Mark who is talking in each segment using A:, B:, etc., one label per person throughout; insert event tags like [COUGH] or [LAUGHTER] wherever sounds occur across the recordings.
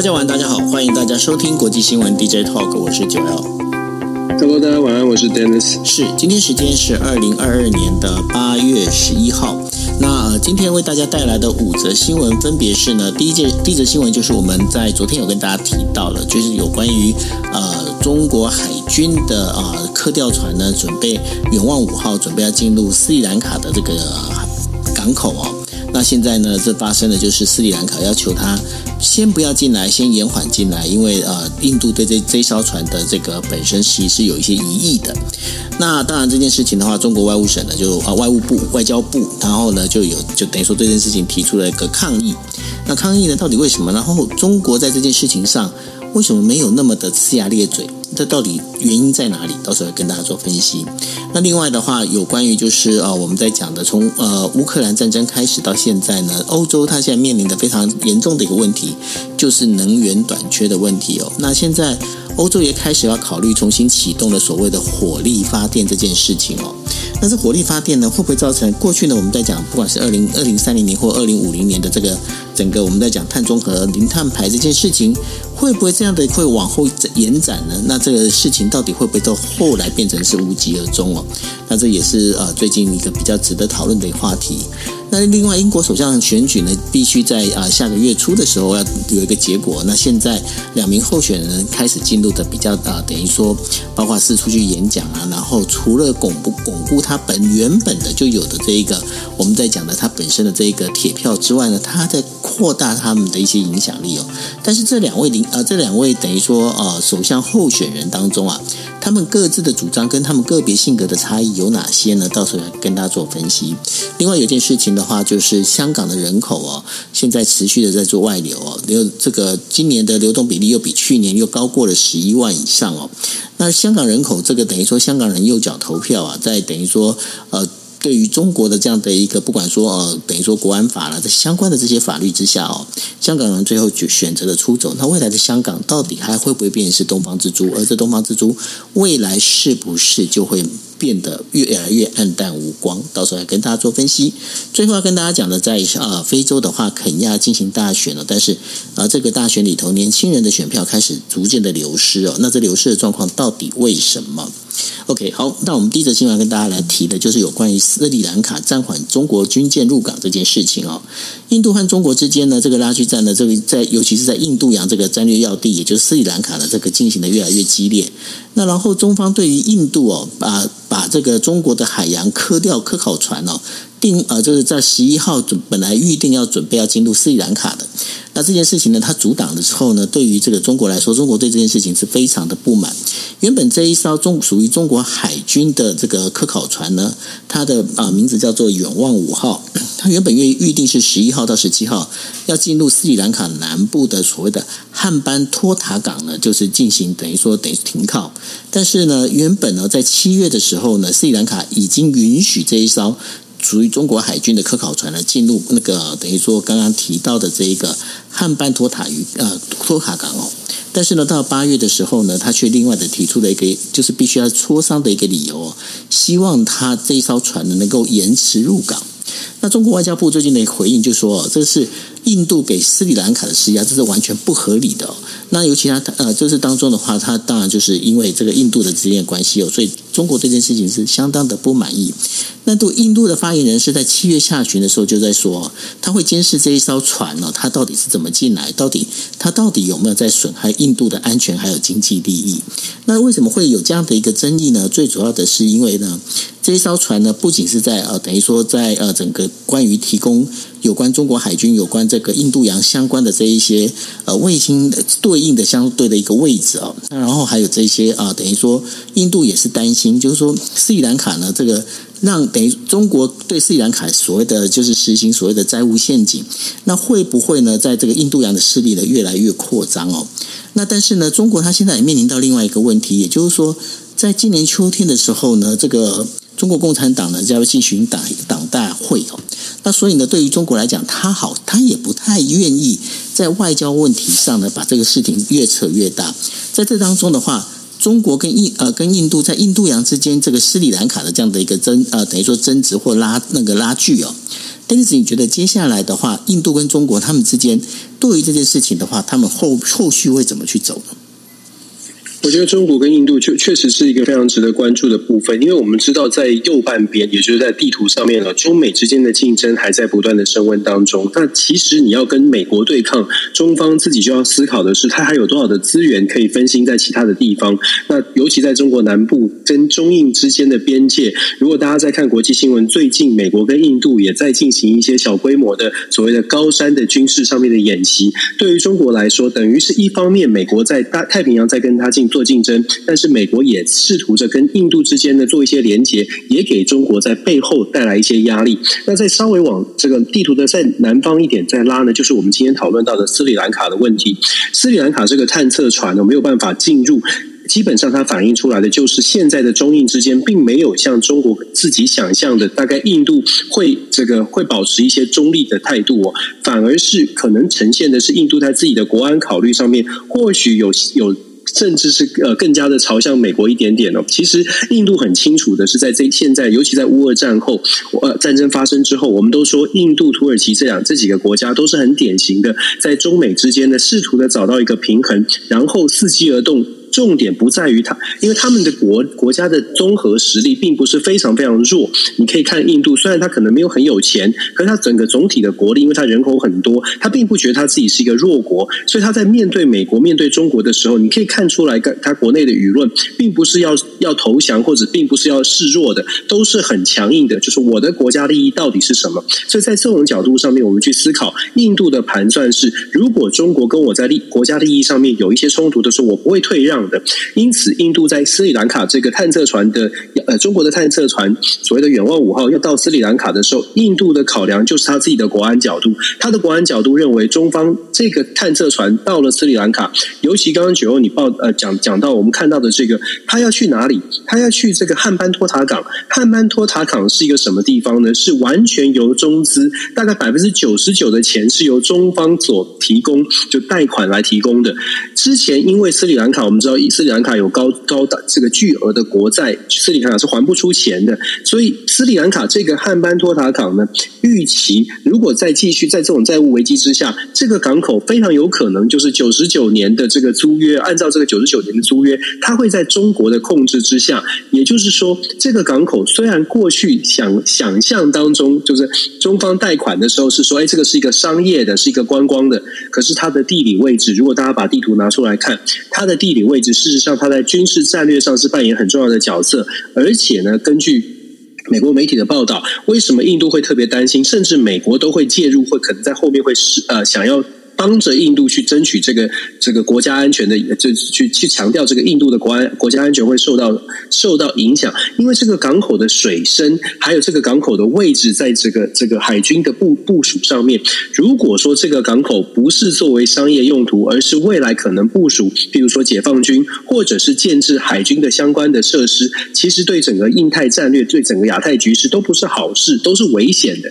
A: 大家晚安，大家好，欢迎大家收听国际新闻 DJ Talk，我是九 L。
B: Hello，大家晚安，我是 Dennis。
A: 是，今天时间是二零二二年的八月十一号。那今天为大家带来的五则新闻，分别是呢，第一件第一则新闻就是我们在昨天有跟大家提到了，就是有关于呃中国海军的啊、呃、科调船呢，准备远望五号准备要进入斯里兰卡的这个港口哦。那现在呢，这发生的就是斯里兰卡要求他先不要进来，先延缓进来，因为呃，印度对这这艘船的这个本身其实是有一些疑义的。那当然这件事情的话，中国外务省呢就啊外务部外交部，然后呢就有就等于说对这件事情提出了一个抗议。那抗议呢到底为什么？然后中国在这件事情上为什么没有那么的呲牙咧嘴？这到底原因在哪里？到时候跟大家做分析。那另外的话，有关于就是呃，我们在讲的从呃乌克兰战争开始到现在呢，欧洲它现在面临的非常严重的一个问题，就是能源短缺的问题哦。那现在欧洲也开始要考虑重新启动了所谓的火力发电这件事情哦。那这火力发电呢，会不会造成过去呢？我们在讲不管是二零二零三零年或二零五零年的这个整个我们在讲碳中和、零碳排这件事情。会不会这样的会往后延展呢？那这个事情到底会不会到后来变成是无疾而终哦？那这也是呃最近一个比较值得讨论的一个话题。那另外，英国首相选举呢，必须在啊下个月初的时候要有一个结果。那现在两名候选人开始进入的比较啊，等于说包括四处去演讲啊，然后除了巩固巩固他本原本的就有的这一个我们在讲的他本身的这一个铁票之外呢，他在扩大他们的一些影响力哦。但是这两位领啊，这两位等于说呃首相候选人当中啊。他们各自的主张跟他们个别性格的差异有哪些呢？到时候来跟大家做分析。另外有件事情的话，就是香港的人口哦，现在持续的在做外流哦，流这个今年的流动比例又比去年又高过了十一万以上哦。那香港人口这个等于说香港人右脚投票啊，在等于说呃。对于中国的这样的一个，不管说呃，等于说国安法了，在相关的这些法律之下哦，香港人最后就选择了出走。那未来的香港到底还会不会变成是东方之珠？而这东方之珠未来是不是就会变得越来越黯淡无光？到时候来跟大家做分析。最后要跟大家讲的，在呃非洲的话，肯亚进行大选了，但是啊、这个大选里头，年轻人的选票开始逐渐的流失哦。那这流失的状况到底为什么？OK，好，那我们第一则新闻跟大家来提的就是有关于斯里兰卡暂缓中国军舰入港这件事情哦。印度和中国之间呢，这个拉锯战呢，这个在尤其是在印度洋这个战略要地，也就是斯里兰卡的这个进行的越来越激烈。那然后中方对于印度哦，把把这个中国的海洋科调科考船哦。定呃，就是在十一号准本来预定要准备要进入斯里兰卡的，那这件事情呢，他阻挡的时候呢，对于这个中国来说，中国对这件事情是非常的不满。原本这一艘中属于中国海军的这个科考船呢，它的啊、名字叫做远望五号，它原本预预定是十一号到十七号要进入斯里兰卡南部的所谓的汉班托塔港呢，就是进行等于说等于停靠。但是呢，原本呢在七月的时候呢，斯里兰卡已经允许这一艘。属于中国海军的科考船呢，进入那个等于说刚刚提到的这一个汉班托塔鱼呃托卡港哦，但是呢，到八月的时候呢，他却另外的提出了一个就是必须要磋商的一个理由哦，希望他这一艘船呢能够延迟入港。那中国外交部最近的回应就说，这是印度给斯里兰卡的施压，这是完全不合理的。那尤其他呃，就是当中的话，他当然就是因为这个印度的之间的关系哦，所以中国这件事情是相当的不满意。那度印度的发言人是在七月下旬的时候就在说，他会监视这一艘船呢，它到底是怎么进来，到底它到底有没有在损害印度的安全还有经济利益？那为什么会有这样的一个争议呢？最主要的是因为呢，这一艘船呢，不仅是在呃，等于说在呃整个关于提供有关中国海军有关这个印度洋相关的这一些呃卫星的对应的相对的一个位置哦，然后还有这些啊、等于说印度也是担心，就是说斯里兰卡呢这个让等于中国对斯里兰卡所谓的就是实行所谓的债务陷阱，那会不会呢在这个印度洋的势力呢越来越扩张哦？那但是呢，中国它现在也面临到另外一个问题，也就是说，在今年秋天的时候呢，这个。中国共产党呢，将要进行党党大会哦，那所以呢，对于中国来讲，他好，他也不太愿意在外交问题上呢，把这个事情越扯越大。在这当中的话，中国跟印呃跟印度在印度洋之间这个斯里兰卡的这样的一个争呃等于说争执或拉那个拉锯哦。但是你觉得接下来的话，印度跟中国他们之间对于这件事情的话，他们后后续会怎么去走呢？
B: 我觉得中国跟印度确确实是一个非常值得关注的部分，因为我们知道在右半边，也就是在地图上面了，中美之间的竞争还在不断的升温当中。那其实你要跟美国对抗，中方自己就要思考的是，它还有多少的资源可以分心在其他的地方。那尤其在中国南部跟中印之间的边界，如果大家在看国际新闻，最近美国跟印度也在进行一些小规模的所谓的高山的军事上面的演习。对于中国来说，等于是一方面，美国在大太平洋在跟他进。做竞争，但是美国也试图着跟印度之间呢做一些连结，也给中国在背后带来一些压力。那再稍微往这个地图的在南方一点再拉呢，就是我们今天讨论到的斯里兰卡的问题。斯里兰卡这个探测船呢没有办法进入，基本上它反映出来的就是现在的中印之间并没有像中国自己想象的，大概印度会这个会保持一些中立的态度哦，反而是可能呈现的是印度在自己的国安考虑上面，或许有有。甚至是呃更加的朝向美国一点点哦。其实印度很清楚的是，在这现在，尤其在乌俄战后，呃战争发生之后，我们都说印度、土耳其这两这几个国家都是很典型的，在中美之间呢试图的找到一个平衡，然后伺机而动。重点不在于他，因为他们的国国家的综合实力并不是非常非常弱。你可以看印度，虽然他可能没有很有钱，可是他整个总体的国力，因为他人口很多，他并不觉得他自己是一个弱国。所以他在面对美国、面对中国的时候，你可以看出来，他国内的舆论并不是要要投降，或者并不是要示弱的，都是很强硬的。就是我的国家利益到底是什么？所以在这种角度上面，我们去思考印度的盘算是：如果中国跟我在利国家利益上面有一些冲突的时候，我不会退让。的，因此，印度在斯里兰卡这个探测船的呃，中国的探测船所谓的远望五号要到斯里兰卡的时候，印度的考量就是他自己的国安角度，他的国安角度认为中方这个探测船到了斯里兰卡，尤其刚刚九欧你报呃讲讲到我们看到的这个，他要去哪里？他要去这个汉班托塔港。汉班托塔港是一个什么地方呢？是完全由中资，大概百分之九十九的钱是由中方所提供，就贷款来提供的。之前因为斯里兰卡，我们知道。斯里兰卡有高高的这个巨额的国债，斯里兰卡是还不出钱的，所以斯里兰卡这个汉班托塔港呢，预期如果再继续在这种债务危机之下，这个港口非常有可能就是九十九年的这个租约，按照这个九十九年的租约，它会在中国的控制之下。也就是说，这个港口虽然过去想想象当中，就是中方贷款的时候是说，哎，这个是一个商业的，是一个观光的，可是它的地理位置，如果大家把地图拿出来看，它的地理位事实上，他在军事战略上是扮演很重要的角色，而且呢，根据美国媒体的报道，为什么印度会特别担心，甚至美国都会介入，会可能在后面会是呃想要。帮着印度去争取这个这个国家安全的，就去去强调这个印度的国安国家安全会受到受到影响，因为这个港口的水深，还有这个港口的位置，在这个这个海军的部部署上面。如果说这个港口不是作为商业用途，而是未来可能部署，比如说解放军或者是建制海军的相关的设施，其实对整个印太战略、对整个亚太局势都不是好事，都是危险的。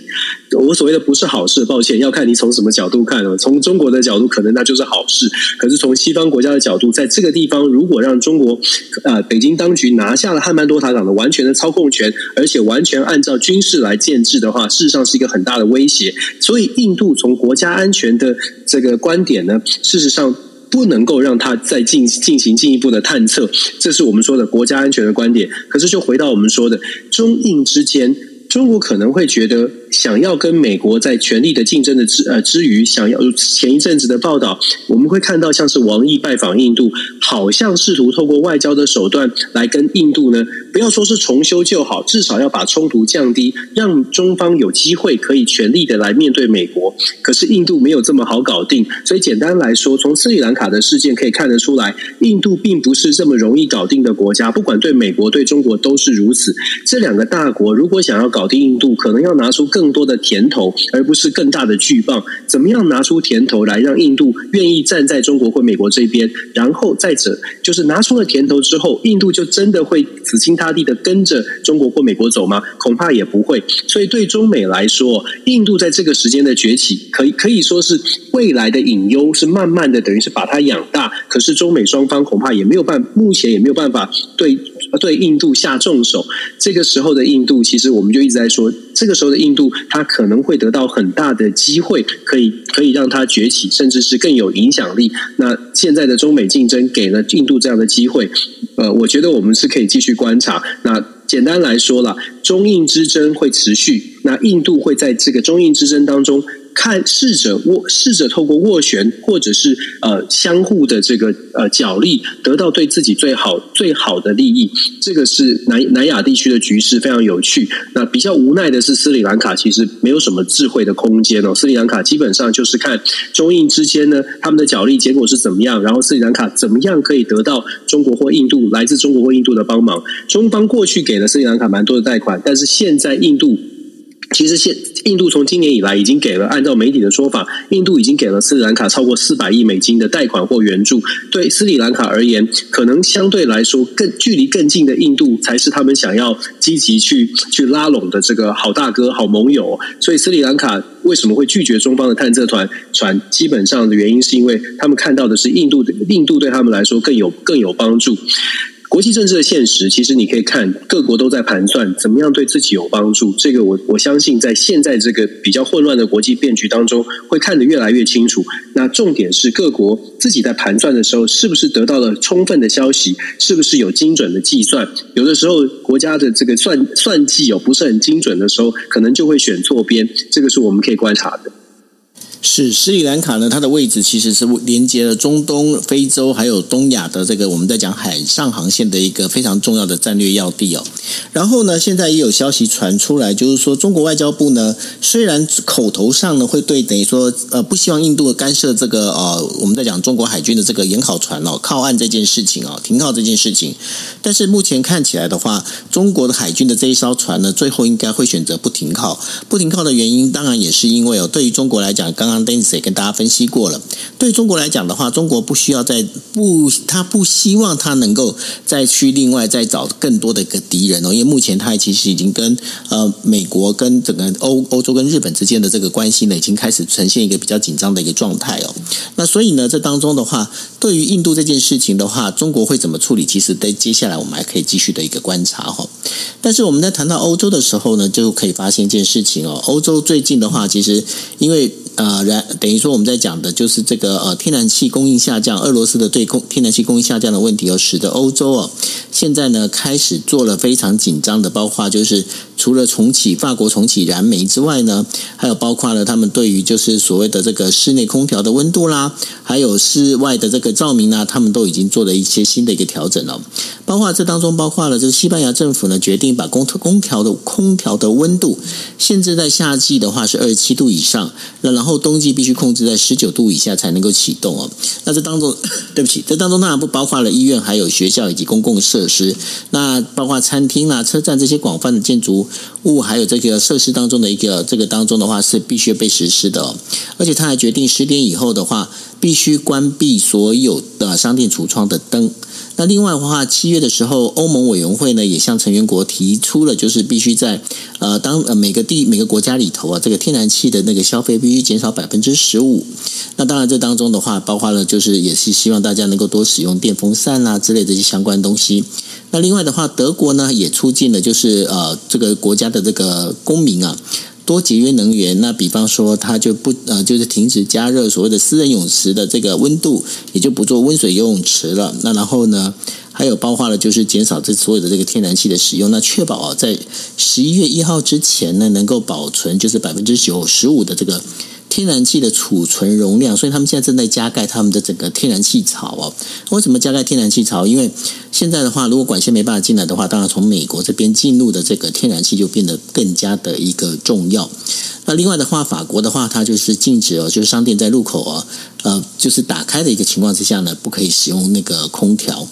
B: 我所谓的不是好事，抱歉，要看你从什么角度看了，从中。国的角度可能那就是好事，可是从西方国家的角度，在这个地方如果让中国呃北京当局拿下了汉班多塔港的完全的操控权，而且完全按照军事来建制的话，事实上是一个很大的威胁。所以印度从国家安全的这个观点呢，事实上不能够让它再进进行进一步的探测，这是我们说的国家安全的观点。可是就回到我们说的中印之间。中国可能会觉得，想要跟美国在权力的竞争的之呃之余，想要前一阵子的报道，我们会看到像是王毅拜访印度，好像试图透过外交的手段来跟印度呢，不要说是重修旧好，至少要把冲突降低，让中方有机会可以全力的来面对美国。可是印度没有这么好搞定，所以简单来说，从斯里兰卡的事件可以看得出来，印度并不是这么容易搞定的国家，不管对美国对中国都是如此。这两个大国如果想要搞搞定印度，可能要拿出更多的甜头，而不是更大的巨棒。怎么样拿出甜头来，让印度愿意站在中国或美国这边？然后再者，就是拿出了甜头之后，印度就真的会死心塌地的跟着中国或美国走吗？恐怕也不会。所以对中美来说，印度在这个时间的崛起，可以可以说是未来的隐忧，是慢慢的，等于是把它养大。可是中美双方恐怕也没有办，目前也没有办法对。对印度下重手，这个时候的印度，其实我们就一直在说，这个时候的印度，它可能会得到很大的机会，可以可以让它崛起，甚至是更有影响力。那现在的中美竞争给了印度这样的机会，呃，我觉得我们是可以继续观察。那简单来说了，中印之争会持续，那印度会在这个中印之争当中。看，试着握，试着透过斡旋，或者是呃相互的这个呃角力，得到对自己最好最好的利益。这个是南南亚地区的局势非常有趣。那比较无奈的是，斯里兰卡其实没有什么智慧的空间哦。斯里兰卡基本上就是看中印之间呢，他们的角力结果是怎么样，然后斯里兰卡怎么样可以得到中国或印度来自中国或印度的帮忙。中方过去给了斯里兰卡蛮多的贷款，但是现在印度。其实现印度从今年以来已经给了，按照媒体的说法，印度已经给了斯里兰卡超过四百亿美金的贷款或援助。对斯里兰卡而言，可能相对来说更距离更近的印度才是他们想要积极去去拉拢的这个好大哥、好盟友。所以斯里兰卡为什么会拒绝中方的探测团船？基本上的原因是因为他们看到的是印度印度对他们来说更有更有帮助。国际政治的现实，其实你可以看各国都在盘算怎么样对自己有帮助。这个我我相信，在现在这个比较混乱的国际变局当中，会看得越来越清楚。那重点是各国自己在盘算的时候，是不是得到了充分的消息？是不是有精准的计算？有的时候国家的这个算算计哦不是很精准的时候，可能就会选错边。这个是我们可以观察的。
A: 是斯里兰卡呢，它的位置其实是连接了中东、非洲还有东亚的这个我们在讲海上航线的一个非常重要的战略要地哦。然后呢，现在也有消息传出来，就是说中国外交部呢，虽然口头上呢会对等于说呃不希望印度干涉这个呃我们在讲中国海军的这个研考船哦靠岸这件事情哦停靠这件事情，但是目前看起来的话，中国的海军的这一艘船呢，最后应该会选择不停靠。不停靠的原因，当然也是因为哦，对于中国来讲，刚刚。刚 Dennis 也跟大家分析过了，对中国来讲的话，中国不需要再不，他不希望他能够再去另外再找更多的一个敌人哦，因为目前他其实已经跟呃美国跟整个欧欧洲跟日本之间的这个关系呢，已经开始呈现一个比较紧张的一个状态哦。那所以呢，这当中的话，对于印度这件事情的话，中国会怎么处理？其实，在接下来我们还可以继续的一个观察哈。但是我们在谈到欧洲的时候呢，就可以发现一件事情哦，欧洲最近的话，其实因为。呃，然等于说我们在讲的就是这个呃，天然气供应下降，俄罗斯的对供天然气供应下降的问题，而使得欧洲哦，现在呢开始做了非常紧张的，包括就是除了重启法国重启燃煤之外呢，还有包括了他们对于就是所谓的这个室内空调的温度啦，还有室外的这个照明啊，他们都已经做了一些新的一个调整了。包括这当中包括了这个西班牙政府呢决定把空空调的空调的温度限制在夏季的话是二十七度以上，那然后。后冬季必须控制在十九度以下才能够启动哦。那这当中，[COUGHS] 对不起，这当中当然不包括了医院、还有学校以及公共设施。那包括餐厅啦、车站这些广泛的建筑物，还有这个设施当中的一个这个当中的话是必须被实施的。而且他还决定十点以后的话，必须关闭所有的商店橱窗的灯。那另外的话，七月的时候，欧盟委员会呢也向成员国提出了，就是必须在呃当呃每个地每个国家里头啊，这个天然气的那个消费必须减少百分之十五。那当然这当中的话，包括了就是也是希望大家能够多使用电风扇啊之类这些相关东西。那另外的话，德国呢也促进了就是呃这个国家的这个公民啊。多节约能源，那比方说，它就不呃，就是停止加热所谓的私人泳池的这个温度，也就不做温水游泳池了。那然后呢，还有包括了就是减少这所有的这个天然气的使用，那确保在十一月一号之前呢，能够保存就是百分之九十五的这个。天然气的储存容量，所以他们现在正在加盖他们的整个天然气槽哦。为什么加盖天然气槽？因为现在的话，如果管线没办法进来的话，当然从美国这边进入的这个天然气就变得更加的一个重要。那另外的话，法国的话，它就是禁止哦，就是商店在入口啊，呃，就是打开的一个情况之下呢，不可以使用那个空调。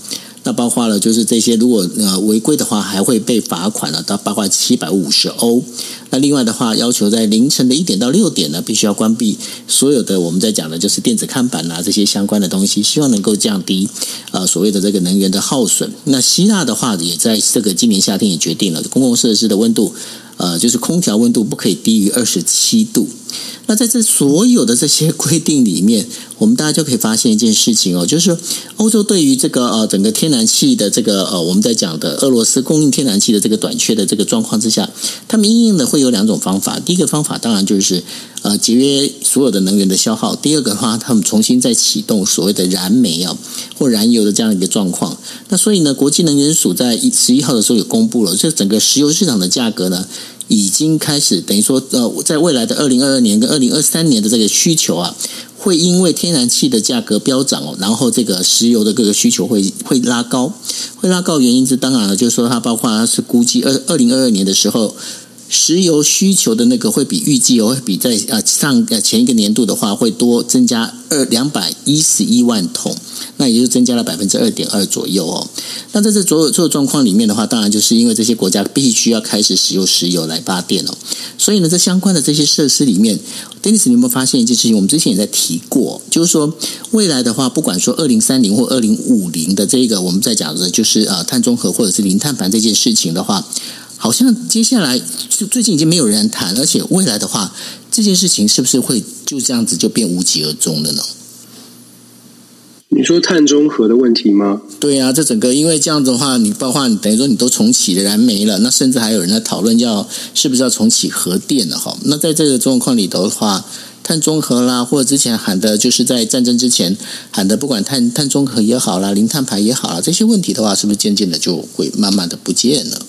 A: 那包括了，就是这些，如果呃违规的话，还会被罚款了，到八块七百五十欧。那另外的话，要求在凌晨的一点到六点呢，必须要关闭所有的我们在讲的，就是电子看板啊这些相关的东西，希望能够降低呃所谓的这个能源的耗损。那希腊的话，也在这个今年夏天也决定了，公共设施的温度，呃，就是空调温度不可以低于二十七度。那在这所有的这些规定里面，我们大家就可以发现一件事情哦，就是欧洲对于这个呃整个天然气的这个呃我们在讲的俄罗斯供应天然气的这个短缺的这个状况之下，他们因应的会有两种方法。第一个方法当然就是呃节约所有的能源的消耗；第二个的话，他们重新再启动所谓的燃煤啊或燃油的这样一个状况。那所以呢，国际能源署在十一号的时候也公布了，这整个石油市场的价格呢。已经开始等于说，呃，在未来的二零二二年跟二零二三年的这个需求啊，会因为天然气的价格飙涨哦，然后这个石油的各个需求会会拉高，会拉高原因是当然了，就是说它包括它是估计二二零二二年的时候，石油需求的那个会比预计哦，会比在呃上呃前一个年度的话会多增加二两百一十一万桶。那也就增加了百分之二点二左右哦。那在这所有所有状况里面的话，当然就是因为这些国家必须要开始使用石油来发电哦。所以呢，在相关的这些设施里面，Dennis，你有没有发现一件事情？我们之前也在提过，就是说未来的话，不管说二零三零或二零五零的这个，我们在讲的就是呃碳中和或者是零碳排这件事情的话，好像接下来就最近已经没有人谈，而且未来的话，这件事情是不是会就这样子就变无疾而终了呢？
B: 你说碳中和的问题吗？
A: 对呀、啊，这整个因为这样子的话，你包括你等于说你都重启了燃煤了，那甚至还有人在讨论要是不是要重启核电了哈。那在这个状况里头的话，碳中和啦，或者之前喊的就是在战争之前喊的，不管碳碳中和也好啦，零碳排也好啦，这些问题的话，是不是渐渐的就会慢慢的不见了？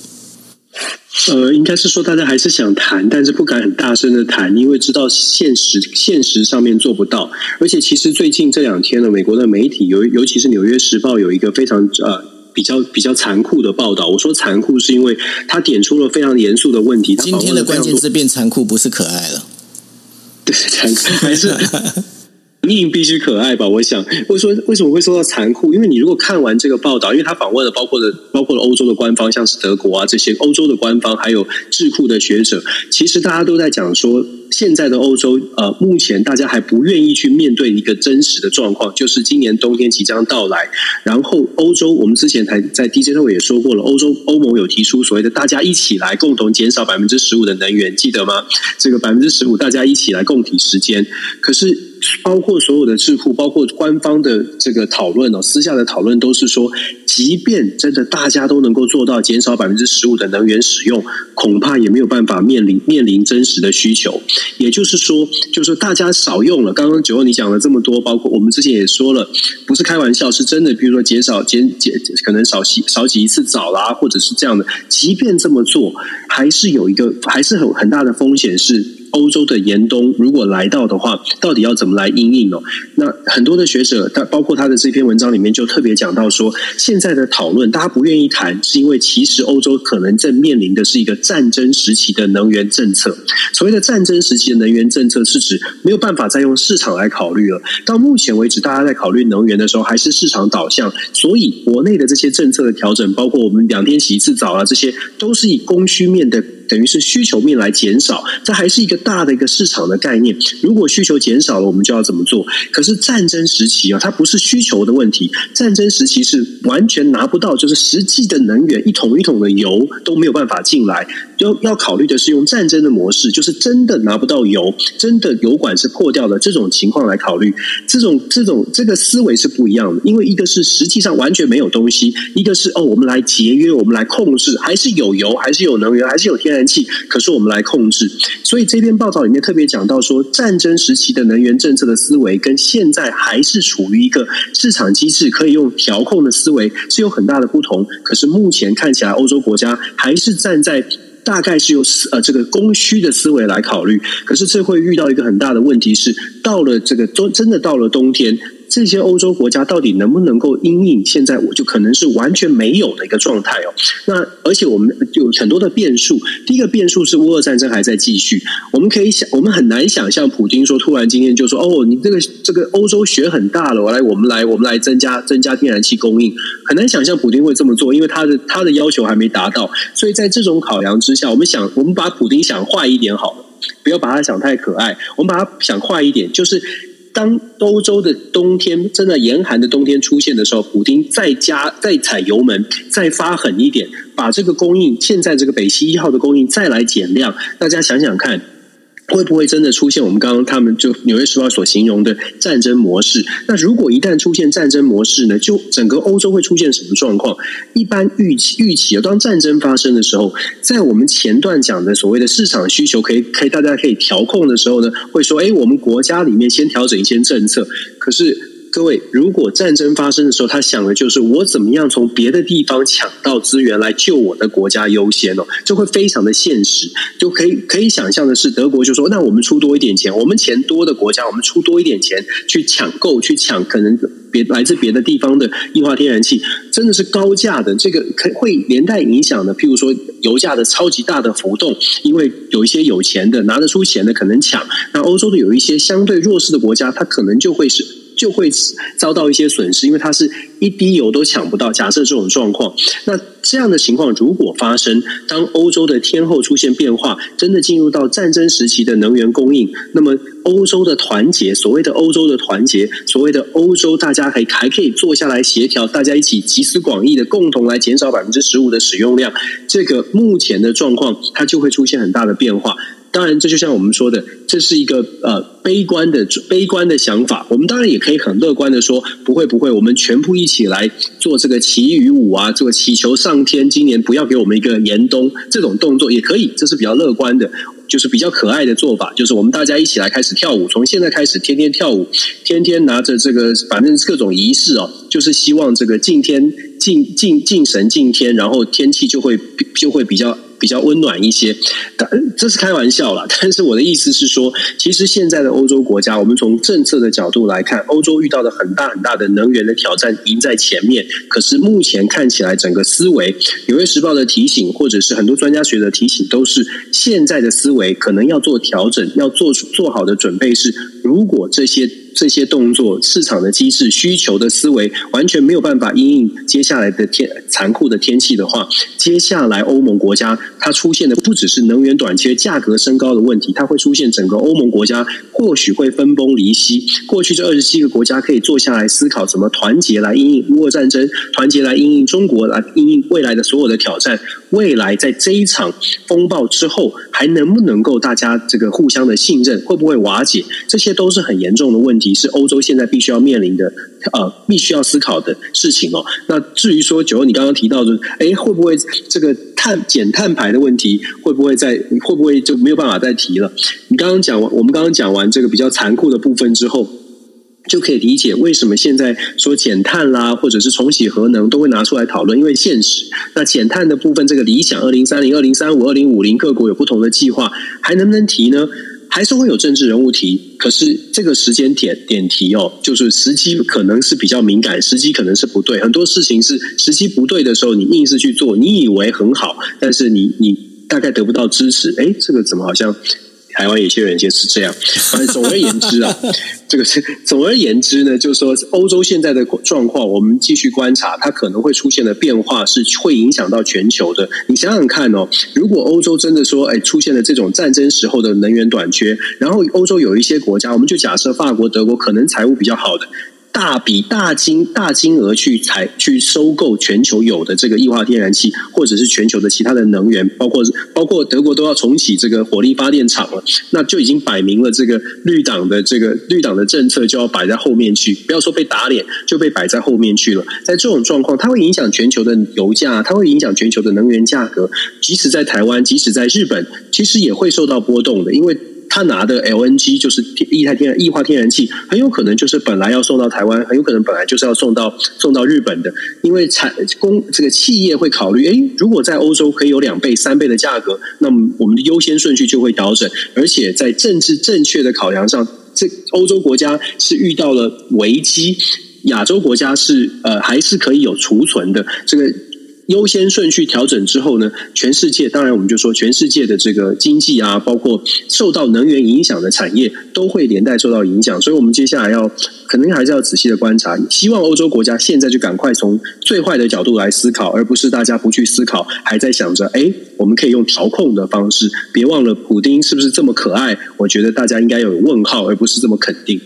B: 呃，应该是说大家还是想谈，但是不敢很大声的谈，因为知道现实现实上面做不到。而且其实最近这两天呢，美国的媒体尤尤其是《纽约时报》有一个非常呃比较比较残酷的报道。我说残酷是因为他点出了非常严肃的问题。
A: 今天的关键字变残酷，不是可爱了。[LAUGHS]
B: 对，残酷还是。硬必须可爱吧？我想，或者说为什么会说到残酷？因为你如果看完这个报道，因为他访问了包括的包括了欧洲的官方，像是德国啊这些欧洲的官方，还有智库的学者，其实大家都在讲说。现在的欧洲，呃，目前大家还不愿意去面对一个真实的状况，就是今年冬天即将到来。然后，欧洲我们之前才在 DJ 上也说过了，欧洲欧盟有提出所谓的大家一起来共同减少百分之十五的能源，记得吗？这个百分之十五，大家一起来共体时间。可是，包括所有的智库，包括官方的这个讨论哦，私下的讨论都是说，即便真的大家都能够做到减少百分之十五的能源使用，恐怕也没有办法面临面临真实的需求。也就是说，就是大家少用了。刚刚九欧你讲了这么多，包括我们之前也说了，不是开玩笑，是真的。比如说减少减减，可能少洗少洗一次澡啦，或者是这样的。即便这么做，还是有一个，还是很很大的风险是。欧洲的严冬如果来到的话，到底要怎么来因应哦？那很多的学者，他包括他的这篇文章里面就特别讲到说，现在的讨论大家不愿意谈，是因为其实欧洲可能正面临的是一个战争时期的能源政策。所谓的战争时期的能源政策，是指没有办法再用市场来考虑了。到目前为止，大家在考虑能源的时候，还是市场导向，所以国内的这些政策的调整，包括我们两天洗一次澡啊，这些都是以供需面的。等于是需求面来减少，这还是一个大的一个市场的概念。如果需求减少了，我们就要怎么做？可是战争时期啊，它不是需求的问题，战争时期是完全拿不到，就是实际的能源一桶一桶的油都没有办法进来。要要考虑的是用战争的模式，就是真的拿不到油，真的油管是破掉的这种情况来考虑。这种这种这个思维是不一样的，因为一个是实际上完全没有东西，一个是哦，我们来节约，我们来控制，还是有油，还是有能源，还是有天然气，可是我们来控制。所以这篇报道里面特别讲到说，战争时期的能源政策的思维跟现在还是处于一个市场机制可以用调控的思维是有很大的不同。可是目前看起来，欧洲国家还是站在大概是由呃这个供需的思维来考虑。可是这会遇到一个很大的问题是，到了这个冬真的到了冬天。这些欧洲国家到底能不能够因应？现在我就可能是完全没有的一个状态哦。那而且我们有很多的变数。第一个变数是乌俄战争还在继续。我们可以想，我们很难想象，普京说突然今天就说：“哦，你这个这个欧洲雪很大了，我来，我们来，我们来增加增加天然气供应。”很难想象普京会这么做，因为他的他的要求还没达到。所以在这种考量之下，我们想，我们把普京想坏一点好了，不要把他想太可爱。我们把他想坏一点，就是。当欧洲的冬天真的严寒的冬天出现的时候，普丁再加再踩油门，再发狠一点，把这个供应现在这个北溪一号的供应再来减量，大家想想看。会不会真的出现我们刚刚他们就《纽约时报》所形容的战争模式？那如果一旦出现战争模式呢？就整个欧洲会出现什么状况？一般预期预期，当战争发生的时候，在我们前段讲的所谓的市场需求可以可以大家可以调控的时候呢，会说：哎，我们国家里面先调整一些政策。可是。各位，如果战争发生的时候，他想的就是我怎么样从别的地方抢到资源来救我的国家优先哦，就会非常的现实，就可以可以想象的是，德国就说，那我们出多一点钱，我们钱多的国家，我们出多一点钱去抢购，去抢可能别来自别的地方的液化天然气，真的是高价的，这个可会连带影响的，譬如说油价的超级大的浮动，因为有一些有钱的拿得出钱的可能抢，那欧洲的有一些相对弱势的国家，它可能就会是。就会遭到一些损失，因为它是一滴油都抢不到。假设这种状况，那这样的情况如果发生，当欧洲的天候出现变化，真的进入到战争时期的能源供应，那么欧洲的团结，所谓的欧洲的团结，所谓的欧洲，大家还还可以坐下来协调，大家一起集思广益的共同来减少百分之十五的使用量。这个目前的状况，它就会出现很大的变化。当然，这就像我们说的，这是一个呃悲观的悲观的想法。我们当然也可以很乐观的说，不会不会，我们全部一起来做这个祈雨舞啊，这个祈求上天今年不要给我们一个严冬这种动作也可以，这是比较乐观的，就是比较可爱的做法。就是我们大家一起来开始跳舞，从现在开始天天跳舞，天天拿着这个反正各种仪式哦，就是希望这个敬天敬敬敬神敬天，然后天气就会就会比较。比较温暖一些，但这是开玩笑啦。但是我的意思是说，其实现在的欧洲国家，我们从政策的角度来看，欧洲遇到的很大很大的能源的挑战已经在前面。可是目前看起来，整个思维，《纽约时报》的提醒，或者是很多专家学者的提醒，都是现在的思维可能要做调整，要做做好的准备是，如果这些。这些动作、市场的机制、需求的思维，完全没有办法因应接下来的天残酷的天气的话，接下来欧盟国家它出现的不只是能源短缺、价格升高的问题，它会出现整个欧盟国家或许会分崩离析。过去这二十七个国家可以坐下来思考怎么团结来因应乌俄战争，团结来因应中国，来因应未来的所有的挑战。未来在这一场风暴之后，还能不能够大家这个互相的信任，会不会瓦解？这些都是很严重的问题。是欧洲现在必须要面临的，呃，必须要思考的事情哦。那至于说，九欧你刚刚提到的，哎，会不会这个碳减碳排的问题，会不会在会不会就没有办法再提了？你刚刚讲完，我们刚刚讲完这个比较残酷的部分之后，就可以理解为什么现在说减碳啦，或者是重启核能都会拿出来讨论，因为现实。那减碳的部分，这个理想二零三零、二零三五、二零五零，各国有不同的计划，还能不能提呢？还是会有政治人物提，可是这个时间点点提哦，就是时机可能是比较敏感，时机可能是不对。很多事情是时机不对的时候，你硬是去做，你以为很好，但是你你大概得不到支持。哎，这个怎么好像？台湾有些人就是这样，[LAUGHS] 反正总而言之啊，这个是总而言之呢，就是说欧洲现在的状况，我们继续观察，它可能会出现的变化是会影响到全球的。你想想看哦，如果欧洲真的说，哎，出现了这种战争时候的能源短缺，然后欧洲有一些国家，我们就假设法国、德国可能财务比较好的。大笔大金大金额去采去收购全球有的这个液化天然气，或者是全球的其他的能源，包括包括德国都要重启这个火力发电厂了，那就已经摆明了这个绿党的这个绿党的政策就要摆在后面去，不要说被打脸，就被摆在后面去了。在这种状况，它会影响全球的油价，它会影响全球的能源价格，即使在台湾，即使在日本，其实也会受到波动的，因为。他拿的 LNG 就是液态天然液化天然气，很有可能就是本来要送到台湾，很有可能本来就是要送到送到日本的，因为产公这个企业会考虑，诶，如果在欧洲可以有两倍、三倍的价格，那么我们的优先顺序就会调整，而且在政治正确的考量上，这欧洲国家是遇到了危机，亚洲国家是呃还是可以有储存的这个。优先顺序调整之后呢，全世界当然我们就说，全世界的这个经济啊，包括受到能源影响的产业，都会连带受到影响。所以，我们接下来要可能还是要仔细的观察。希望欧洲国家现在就赶快从最坏的角度来思考，而不是大家不去思考，还在想着，哎，我们可以用调控的方式。别忘了，普丁是不是这么可爱？我觉得大家应该有问号，而不是这么肯定。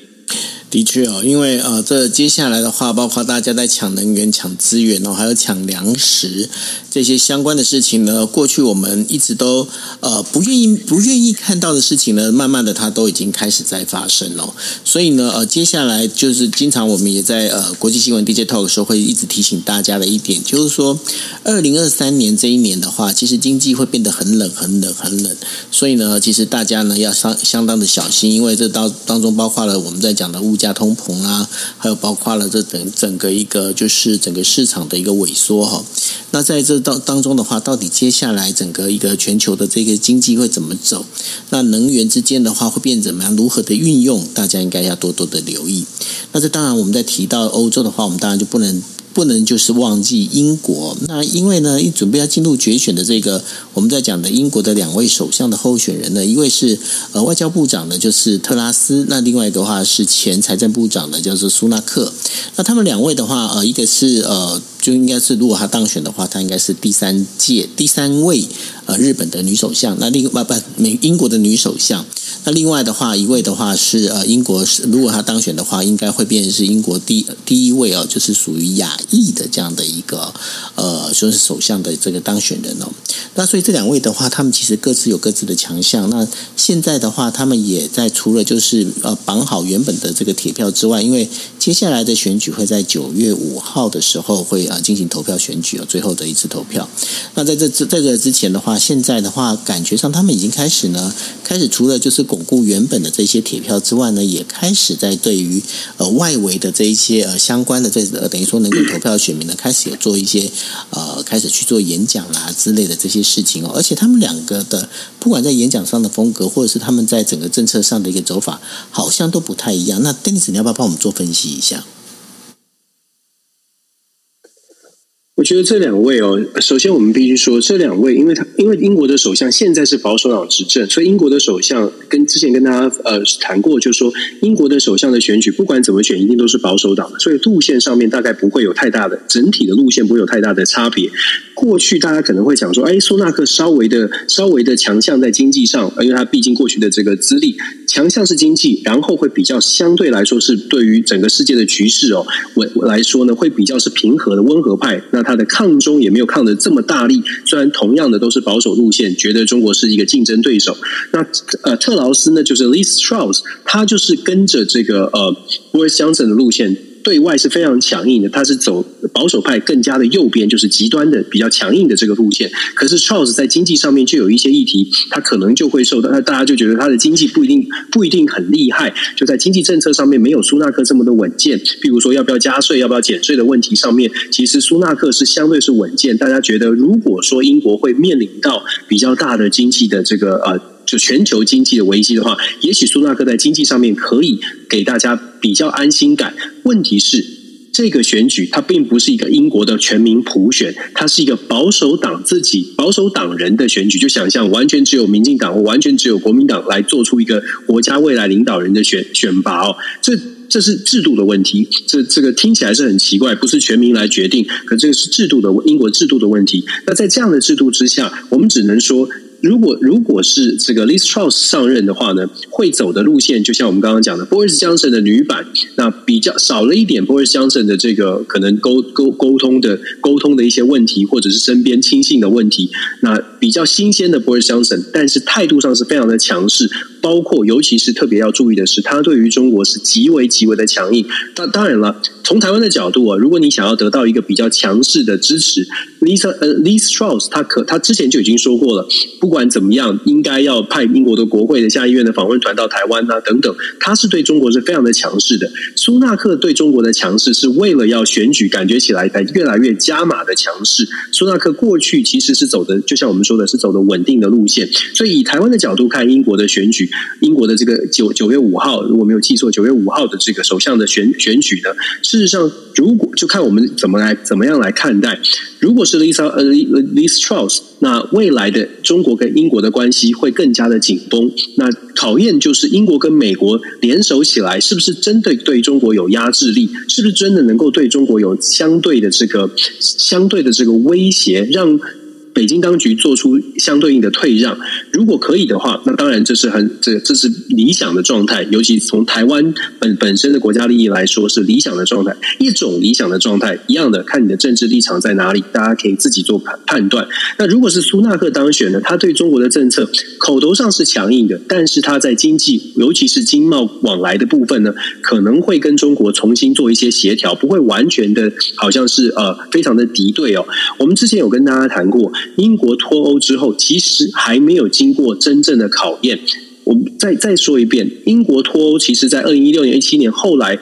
A: 的确哦，因为呃，这接下来的话，包括大家在抢能源、抢资源哦，还有抢粮食这些相关的事情呢，过去我们一直都呃不愿意、不愿意看到的事情呢，慢慢的它都已经开始在发生了。所以呢，呃，接下来就是经常我们也在呃国际新闻 DJ Talk 的时候会一直提醒大家的一点，就是说，二零二三年这一年的话，其实经济会变得很冷、很冷、很冷。所以呢，其实大家呢要相相当的小心，因为这当当中包括了我们在讲的物价价。加通膨啊，还有包括了这整整个一个就是整个市场的一个萎缩哈。那在这当当中的话，到底接下来整个一个全球的这个经济会怎么走？那能源之间的话会变怎么样？如何的运用？大家应该要多多的留意。那这当然，我们在提到欧洲的话，我们当然就不能。不能就是忘记英国，那因为呢，一准备要进入决选的这个我们在讲的英国的两位首相的候选人呢，一位是呃外交部长呢，就是特拉斯，那另外一个的话是前财政部长呢，叫做苏纳克。那他们两位的话，呃，一个是呃，就应该是如果他当选的话，他应该是第三届第三位呃日本的女首相，那另外不美英国的女首相。那另外的话，一位的话是呃英国是，如果他当选的话，应该会变成是英国第第一位哦，就是属于亚裔的这样的一个呃，说是首相的这个当选人哦。那所以这两位的话，他们其实各自有各自的强项。那现在的话，他们也在除了就是呃绑好原本的这个铁票之外，因为接下来的选举会在九月五号的时候会啊进行投票选举哦，最后的一次投票。那在这这在这之前的话，现在的话感觉上他们已经开始呢，开始除了就是。巩固原本的这些铁票之外呢，也开始在对于呃外围的这一些呃相关的这呃等于说能够投票的选民呢，开始有做一些呃开始去做演讲啦之类的这些事情哦。而且他们两个的不管在演讲上的风格，或者是他们在整个政策上的一个走法，好像都不太一样。那 Dennis，你要不要帮我们做分析一下？
B: 我觉得这两位哦，首先我们必须说，这两位，因为他因为英国的首相现在是保守党执政，所以英国的首相跟之前跟大家呃谈过，就是说英国的首相的选举不管怎么选，一定都是保守党，所以路线上面大概不会有太大的整体的路线不会有太大的差别。过去大家可能会讲说，哎，苏纳克稍微的稍微的强项在经济上，因为他毕竟过去的这个资历，强项是经济，然后会比较相对来说是对于整个世界的局势哦，我来说呢，会比较是平和的温和派。那他的抗中也没有抗的这么大力，虽然同样的都是保守路线，觉得中国是一个竞争对手。那呃，特劳斯呢，就是 Liz Truss，他就是跟着这个呃 Boris Johnson 的路线。对外是非常强硬的，他是走保守派更加的右边，就是极端的比较强硬的这个路线。可是 Charles 在经济上面就有一些议题，他可能就会受到，那大家就觉得他的经济不一定不一定很厉害，就在经济政策上面没有苏纳克这么的稳健。譬如说要不要加税、要不要减税的问题上面，其实苏纳克是相对是稳健。大家觉得，如果说英国会面临到比较大的经济的这个呃。就全球经济的危机的话，也许苏纳克在经济上面可以给大家比较安心感。问题是，这个选举它并不是一个英国的全民普选，它是一个保守党自己保守党人的选举。就想象完全只有民进党或完全只有国民党来做出一个国家未来领导人的选选拔哦，这这是制度的问题。这这个听起来是很奇怪，不是全民来决定，可这个是制度的英国制度的问题。那在这样的制度之下，我们只能说。如果如果是这个 Liz Truss 上任的话呢，会走的路线就像我们刚刚讲的 Boris Johnson 的女版，那比较少了一点 Boris Johnson 的这个可能沟沟沟通的沟通的一些问题，或者是身边亲信的问题，那比较新鲜的 Boris Johnson，但是态度上是非常的强势，包括尤其是特别要注意的是，他对于中国是极为极为的强硬。当当然了，从台湾的角度啊，如果你想要得到一个比较强势的支持，Lisa 呃 Liz Truss 他可他之前就已经说过了，不管怎么样，应该要派英国的国会的下议院的访问团到台湾啊等等，他是对中国是非常的强势的。苏纳克对中国的强势是为了要选举，感觉起来才越来越加码的强势。苏纳克过去其实是走的，就像我们说的是走的稳定的路线。所以以台湾的角度看，英国的选举，英国的这个九九月五号，如果没有记错，九月五号的这个首相的选选举呢，事实上如果就看我们怎么来怎么样来看待。如果是 Lisa 呃 Liz Truss，那未来的中国跟英国的关系会更加的紧绷。那考验就是英国跟美国联手起来，是不是真的对中国有压制力？是不是真的能够对中国有相对的这个相对的这个威胁？让北京当局做出相对应的退让，如果可以的话，那当然这是很这这是理想的状态。尤其从台湾本本身的国家利益来说，是理想的状态，一种理想的状态。一样的，看你的政治立场在哪里，大家可以自己做判判断。那如果是苏纳克当选呢？他对中国的政策口头上是强硬的，但是他在经济，尤其是经贸往来的部分呢，可能会跟中国重新做一些协调，不会完全的好像是呃非常的敌对哦。我们之前有跟大家谈过。英国脱欧之后，其实还没有经过真正的考验。我再再说一遍，英国脱欧，其实在二零一六年、一七年后来。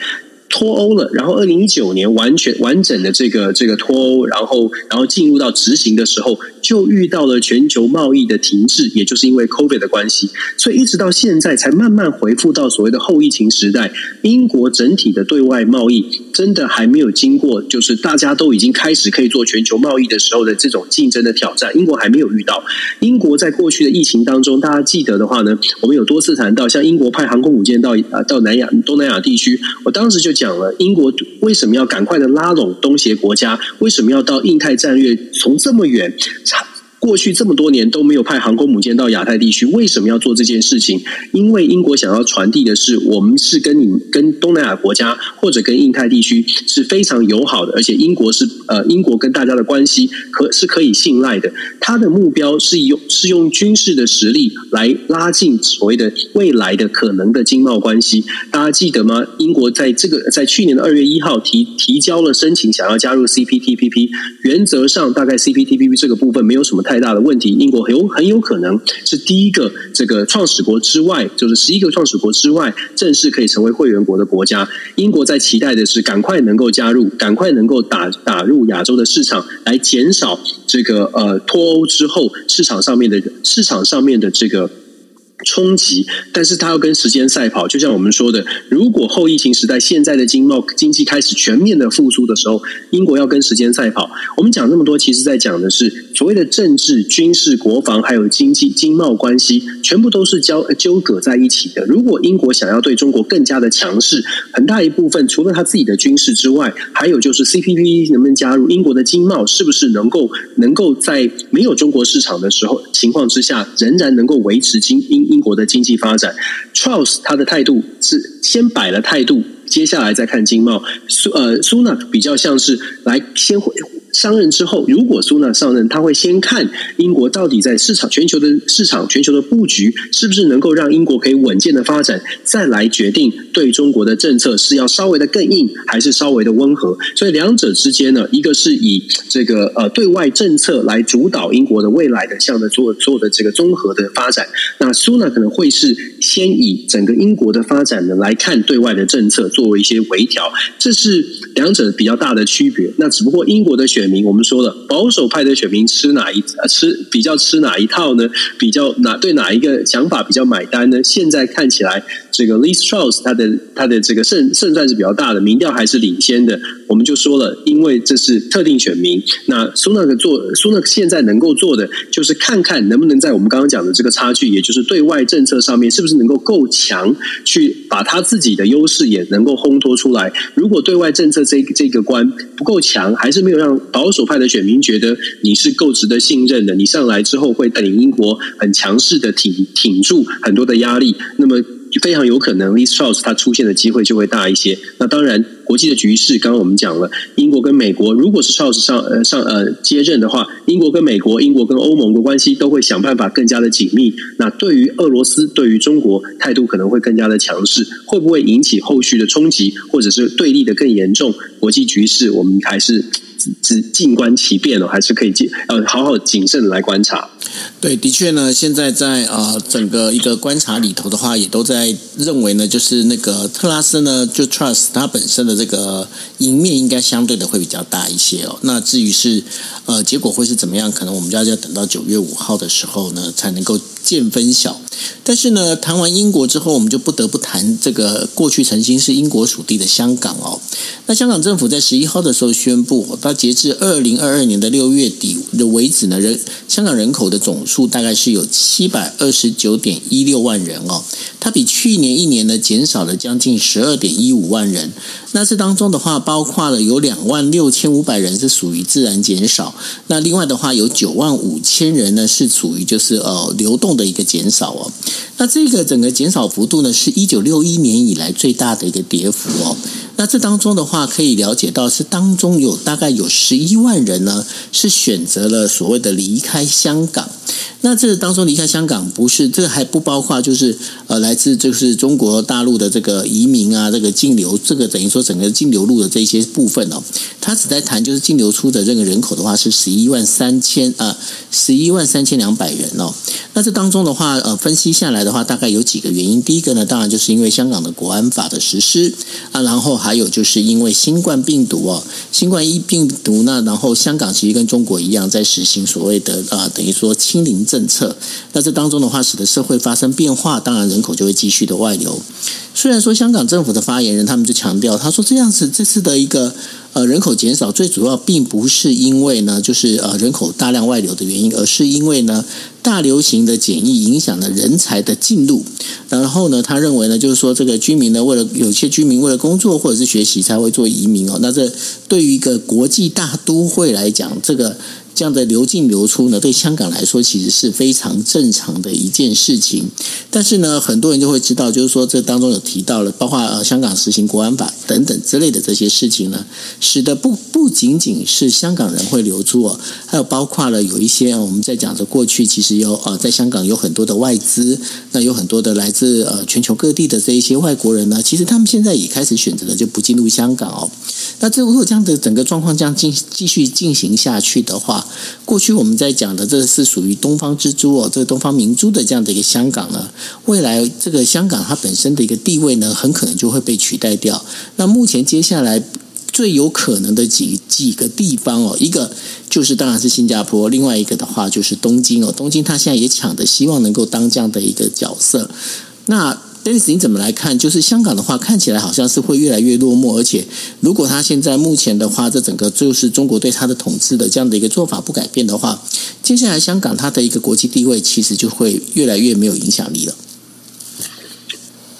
B: 脱欧了，然后二零一九年完全完整的这个这个脱欧，然后然后进入到执行的时候，就遇到了全球贸易的停滞，也就是因为 COVID 的关系，所以一直到现在才慢慢恢复到所谓的后疫情时代。英国整体的对外贸易真的还没有经过，就是大家都已经开始可以做全球贸易的时候的这种竞争的挑战，英国还没有遇到。英国在过去的疫情当中，大家记得的话呢，我们有多次谈到，像英国派航空母舰到啊到南亚东南亚地区，我当时就。讲了英国为什么要赶快的拉拢东协国家？为什么要到印太战略从这么远？过去这么多年都没有派航空母舰到亚太地区，为什么要做这件事情？因为英国想要传递的是，我们是跟你跟东南亚国家或者跟印太地区是非常友好的，而且英国是呃，英国跟大家的关系可是可以信赖的。他的目标是用是用军事的实力来拉近所谓的未来的可能的经贸关系。大家记得吗？英国在这个在去年的二月一号提提交了申请，想要加入 CPTPP。原则上，大概 CPTPP 这个部分没有什么太太大的问题，英国很有很有可能是第一个这个创始国之外，就是十一个创始国之外正式可以成为会员国的国家。英国在期待的是赶快能够加入，赶快能够打打入亚洲的市场，来减少这个呃脱欧之后市场上面的市场上面的这个。冲击，但是它要跟时间赛跑，就像我们说的，如果后疫情时代现在的经贸经济开始全面的复苏的时候，英国要跟时间赛跑。我们讲那么多，其实在讲的是所谓的政治、军事、国防，还有经济、经贸关系，全部都是交纠葛在一起的。如果英国想要对中国更加的强势，很大一部分除了他自己的军事之外，还有就是 C P P 能不能加入，英国的经贸是不是能够能够在没有中国市场的时候情况之下，仍然能够维持经英。英国的经济发展，Truss 他的态度是先摆了态度，接下来再看经贸。苏呃苏纳比较像是来先回。上任之后，如果苏纳上任，他会先看英国到底在市场、全球的市场、全球的布局是不是能够让英国可以稳健的发展，再来决定对中国的政策是要稍微的更硬，还是稍微的温和。所以两者之间呢，一个是以这个呃对外政策来主导英国的未来的这样的做做的这个综合的发展。那苏纳可能会是先以整个英国的发展呢来看对外的政策，作为一些微调，这是两者比较大的区别。那只不过英国的选。选民，我们说了，保守派的选民吃哪一吃比较吃哪一套呢？比较哪对哪一个想法比较买单呢？现在看起来，这个 Liz Truss 他的他的这个胜胜算是比较大的，民调还是领先的。我们就说了，因为这是特定选民。那苏纳克做苏纳克现在能够做的，就是看看能不能在我们刚刚讲的这个差距，也就是对外政策上面，是不是能够够强，去把他自己的优势也能够烘托出来。如果对外政策这这个关不够强，还是没有让保守派的选民觉得你是够值得信任的，你上来之后会带领英国很强势的挺挺住很多的压力，那么。非常有可能，Liz Truss 他出现的机会就会大一些。那当然，国际的局势，刚刚我们讲了，英国跟美国，如果是 Truss 上呃上呃接任的话，英国跟美国、英国跟欧盟的关系都会想办法更加的紧密。那对于俄罗斯、对于中国，态度可能会更加的强势，会不会引起后续的冲击，或者是对立的更严重？国际局势，我们还是只静观其变哦，还是可以呃好好谨慎来观察。
A: 对，的确呢，现在在呃整个一个观察里头的话，也都在认为呢，就是那个特拉斯呢，就 Trust 它本身的这个赢面应该相对的会比较大一些哦。那至于是呃结果会是怎么样，可能我们就要要等到九月五号的时候呢，才能够见分晓。但是呢，谈完英国之后，我们就不得不谈这个过去曾经是英国属地的香港哦。那香港政府在十一号的时候宣布，到截至二零二二年的六月底的为止呢，人香港人口的总数大概是有七百二十九点一六万人哦，它比去年一年呢减少了将近十二点一五万人。那这当中的话，包括了有两万六千五百人是属于自然减少，那另外的话有九万五千人呢是属于就是呃流动的一个减少哦。那这个整个减少幅度呢，是一九六一年以来最大的一个跌幅哦。那这当中的话，可以了解到是当中有大概有十一万人呢，是选择了所谓的离开香港。那这当中离开香港不是这还不包括就是呃来自就是中国大陆的这个移民啊，这个净流这个等于说整个净流入的这些部分哦，他只在谈就是净流出的这个人口的话是十一万三千啊十一万三千两百人哦。那这当中的话呃分析下来的话，大概有几个原因。第一个呢，当然就是因为香港的国安法的实施啊，然后还有就是因为新冠病毒哦，新冠一病毒呢，然后香港其实跟中国一样在实行所谓的啊、等于说清零。政策，那这当中的话，使得社会发生变化，当然人口就会继续的外流。虽然说香港政府的发言人他们就强调，他说这样子这次的一个呃人口减少，最主要并不是因为呢，就是呃人口大量外流的原因，而是因为呢大流行的检疫影响了人才的进入。然后呢，他认为呢，就是说这个居民呢，为了有些居民为了工作或者是学习才会做移民哦。那这对于一个国际大都会来讲，这个。这样的流进流出呢，对香港来说其实是非常正常的一件事情。但是呢，很多人就会知道，就是说这当中有提到了，包括呃香港实行国安法等等之类的这些事情呢，使得不不仅仅是香港人会流出哦，还有包括了有一些我们在讲着过去其实有呃在香港有很多的外资，那有很多的来自呃全球各地的这一些外国人呢，其实他们现在也开始选择了就不进入香港哦。那这如果这样的整个状况这样进继续进行下去的话，过去我们在讲的这是属于东方之珠哦，这个东方明珠的这样的一个香港呢，未来这个香港它本身的一个地位呢，很可能就会被取代掉。那目前接下来最有可能的几几个地方哦，一个就是当然是新加坡，另外一个的话就是东京哦，东京它现在也抢着希望能够当这样的一个角色。那 Dennis，你怎么来看？就是香港的话，看起来好像是会越来越落寞，而且如果他现在目前的话，这整个就是中国对他的统治的这样的一个做法不改变的话，接下来香港它的一个国际地位其实就会越来越没有影响力了。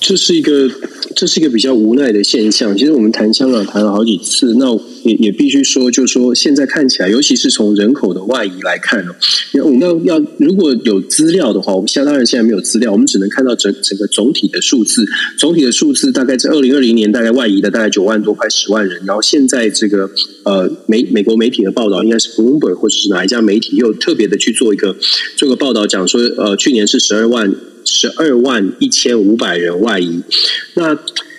B: 这是一个。这是一个比较无奈的现象。其实我们谈香港谈了好几次，那也也必须说，就是说现在看起来，尤其是从人口的外移来看呢，我们要要如果有资料的话，我们现当然现在没有资料，我们只能看到整整个总体的数字。总体的数字大概在二零二零年，大概外移的大概九万多，快十万人。然后现在这个呃美美国媒体的报道，应该是 Bloomberg 或者是哪一家媒体又特别的去做一个做个报道，讲说呃去年是十二万。十二万一千五百人外移，那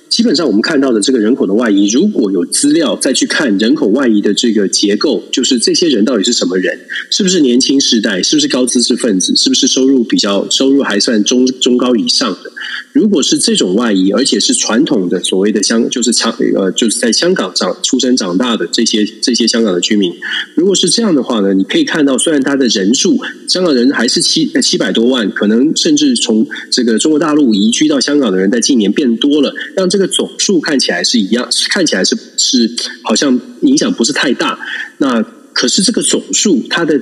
B: 基本上我们看到的这个人口的外移，如果有资料再去看人口外移的这个结构，就是这些人到底是什么人？是不是年轻世代？是不是高知识分子？是不是收入比较收入还算中中高以上的？如果是这种外移，而且是传统的所谓的香，就是长呃，就是在香港长出生长大的这些这些香港的居民，如果是这样的话呢，你可以看到，虽然他的人数，香港人还是七七百多万，可能甚至从这个中国大陆移居到香港的人，在近年变多了，让这个总数看起来是一样，看起来是是好像影响不是太大。那可是这个总数，它的。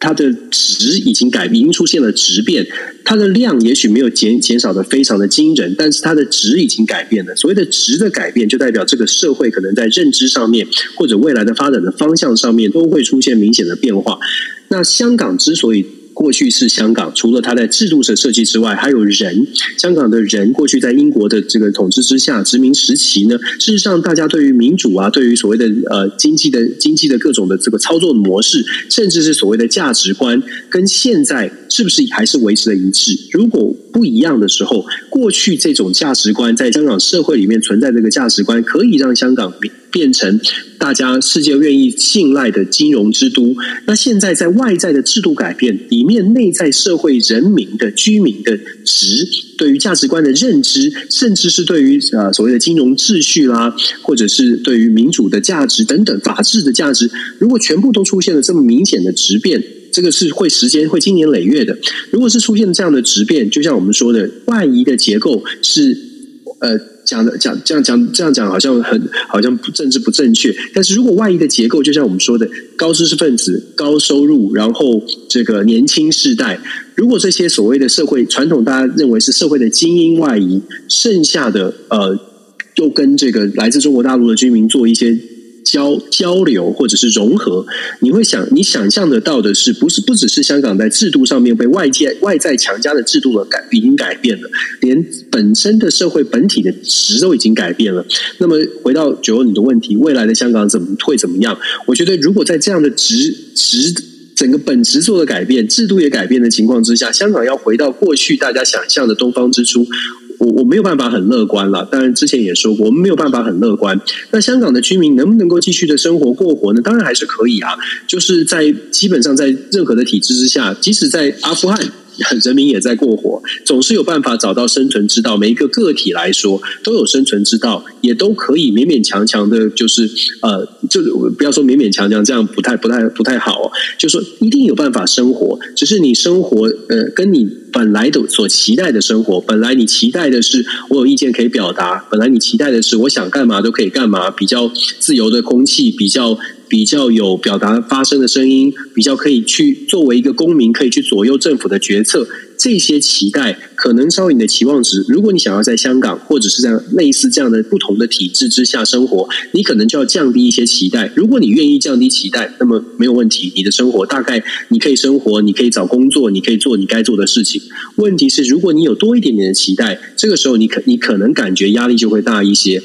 B: 它的值已经改，已经出现了质变。它的量也许没有减减少的非常的惊人，但是它的值已经改变了。所谓的值的改变，就代表这个社会可能在认知上面，或者未来的发展的方向上面，都会出现明显的变化。那香港之所以，过去是香港，除了它在制度的设计之外，还有人。香港的人过去在英国的这个统治之下，殖民时期呢，事实上大家对于民主啊，对于所谓的呃经济的经济的各种的这个操作模式，甚至是所谓的价值观，跟现在是不是还是维持了一致？如果不一样的时候，过去这种价值观在香港社会里面存在这个价值观，可以让香港变成大家世界愿意信赖的金融之都。那现在在外在的制度改变里面，内在社会人民的居民的值，对于价值观的认知，甚至是对于呃所谓的金融秩序啦，或者是对于民主的价值等等法治的价值，如果全部都出现了这么明显的质变，这个是会时间会经年累月的。如果是出现这样的质变，就像我们说的外移的结构是呃。讲的讲这样讲这样讲好像很好像政治不正确，但是如果外移的结构，就像我们说的高知识分子、高收入，然后这个年轻世代，如果这些所谓的社会传统，大家认为是社会的精英外移，剩下的呃，又跟这个来自中国大陆的居民做一些。交交流或者是融合，你会想你想象得到的是，不是不只是香港在制度上面被外界外在强加的制度的改已经改变了，连本身的社会本体的值都已经改变了。那么回到九欧你的问题，未来的香港怎么会怎么样？我觉得如果在这样的值值整个本质做的改变，制度也改变的情况之下，香港要回到过去大家想象的东方之初。我我没有办法很乐观了，当然之前也说过，我们没有办法很乐观。那香港的居民能不能够继续的生活过活呢？当然还是可以啊，就是在基本上在任何的体制之下，即使在阿富汗。人民也在过活，总是有办法找到生存之道。每一个个体来说都有生存之道，也都可以勉勉强强的，就是呃，就不要说勉勉强强，这样不太不太不太好。就说一定有办法生活，只是你生活呃，跟你本来的所期待的生活，本来你期待的是我有意见可以表达，本来你期待的是我想干嘛都可以干嘛，比较自由的空气，比较。比较有表达发声的声音，比较可以去作为一个公民，可以去左右政府的决策。这些期待可能稍微你的期望值。如果你想要在香港或者是在类似这样的不同的体制之下生活，你可能就要降低一些期待。如果你愿意降低期待，那么没有问题。你的生活大概你可以生活，你可以找工作，你可以做你该做的事情。问题是，如果你有多一点点的期待，这个时候你可你可能感觉压力就会大一些。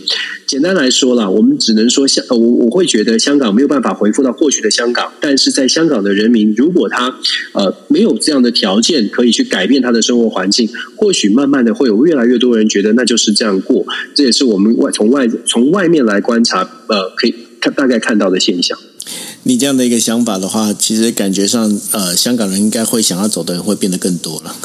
B: 简单来说啦，我们只能说香，我我会觉得香港没有办法恢复到过去的香港。但是在香港的人民，如果他呃没有这样的条件可以去改。改变他的生活环境，或许慢慢的会有越来越多人觉得那就是这样过，这也是我们外从外从外面来观察，呃，可以看大概看到的现象。
A: 你这样的一个想法的话，其实感觉上，呃，香港人应该会想要走的人会变得更多了。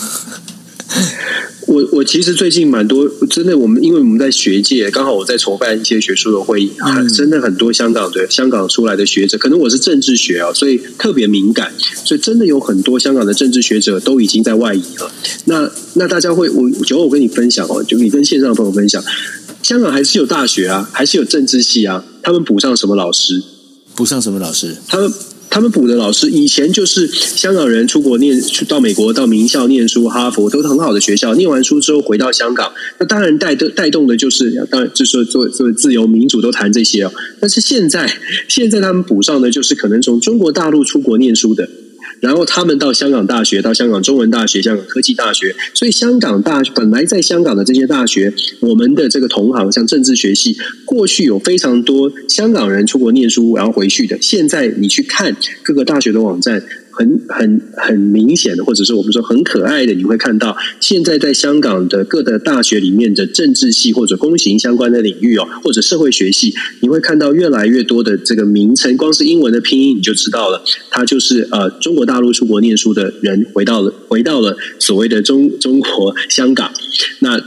B: 我我其实最近蛮多，真的，我们因为我们在学界，刚好我在筹办一些学术的会议，嗯、真的很多香港的香港出来的学者，可能我是政治学啊，所以特别敏感，所以真的有很多香港的政治学者都已经在外移了。那那大家会，我就我跟你分享哦，就你跟线上的朋友分享，香港还是有大学啊，还是有政治系啊，他们补上什么老师？
A: 补上什么老师？
B: 他们。他们补的老师以前就是香港人出国念，去到美国到名校念书，哈佛都是很好的学校。念完书之后回到香港，那当然带动带动的就是，当然就是说做做自由民主都谈这些哦。但是现在现在他们补上的就是可能从中国大陆出国念书的。然后他们到香港大学，到香港中文大学、香港科技大学，所以香港大本来在香港的这些大学，我们的这个同行像政治学系，过去有非常多香港人出国念书然后回去的，现在你去看各个大学的网站。很很很明显的，或者是我们说很可爱的，你会看到现在在香港的各个大学里面的政治系或者公行相关的领域哦，或者社会学系，你会看到越来越多的这个名称，光是英文的拼音你就知道了，他就是呃中国大陆出国念书的人回到了回到了所谓的中中国香港，那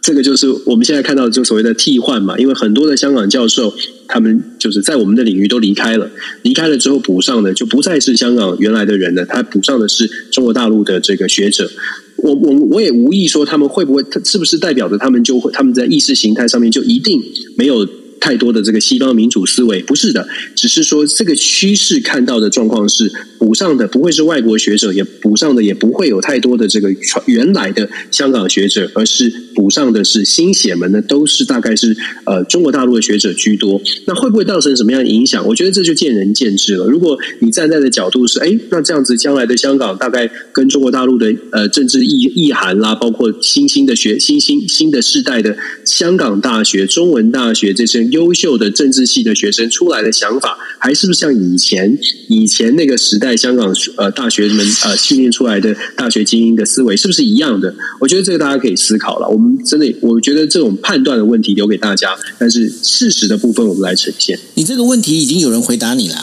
B: 这个就是我们现在看到的就所谓的替换嘛，因为很多的香港教授。他们就是在我们的领域都离开了，离开了之后补上的就不再是香港原来的人了，他补上的是中国大陆的这个学者。我我我也无意说他们会不会，是不是代表着他们就会他们在意识形态上面就一定没有太多的这个西方民主思维？不是的，只是说这个趋势看到的状况是补上的不会是外国学者，也补上的也不会有太多的这个原来的香港学者，而是补上的是新血们呢，都是大概是呃中国大陆的学者居多。那会不会造成什么样的影响？我觉得这就见仁见智了。如果你站在的角度是，哎，那这样子将来的香港大概跟中国大陆的呃政治意意涵啦，包括新兴的学新新新的世代的香港大学、中文大学这些优秀的政治系的学生出来的想法，还是不是像以前以前那个时代香港呃大学们呃训练出来的大学精英的思维是不是一样的？我觉得这个大家可以思考了。我们真的，我觉得这种判断的问题留给大家，但是事实的部分我们来呈现。
A: 你这个问题已经有人回答你了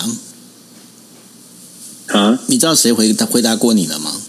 B: 啊？
A: 你知道谁回答回答过你了吗？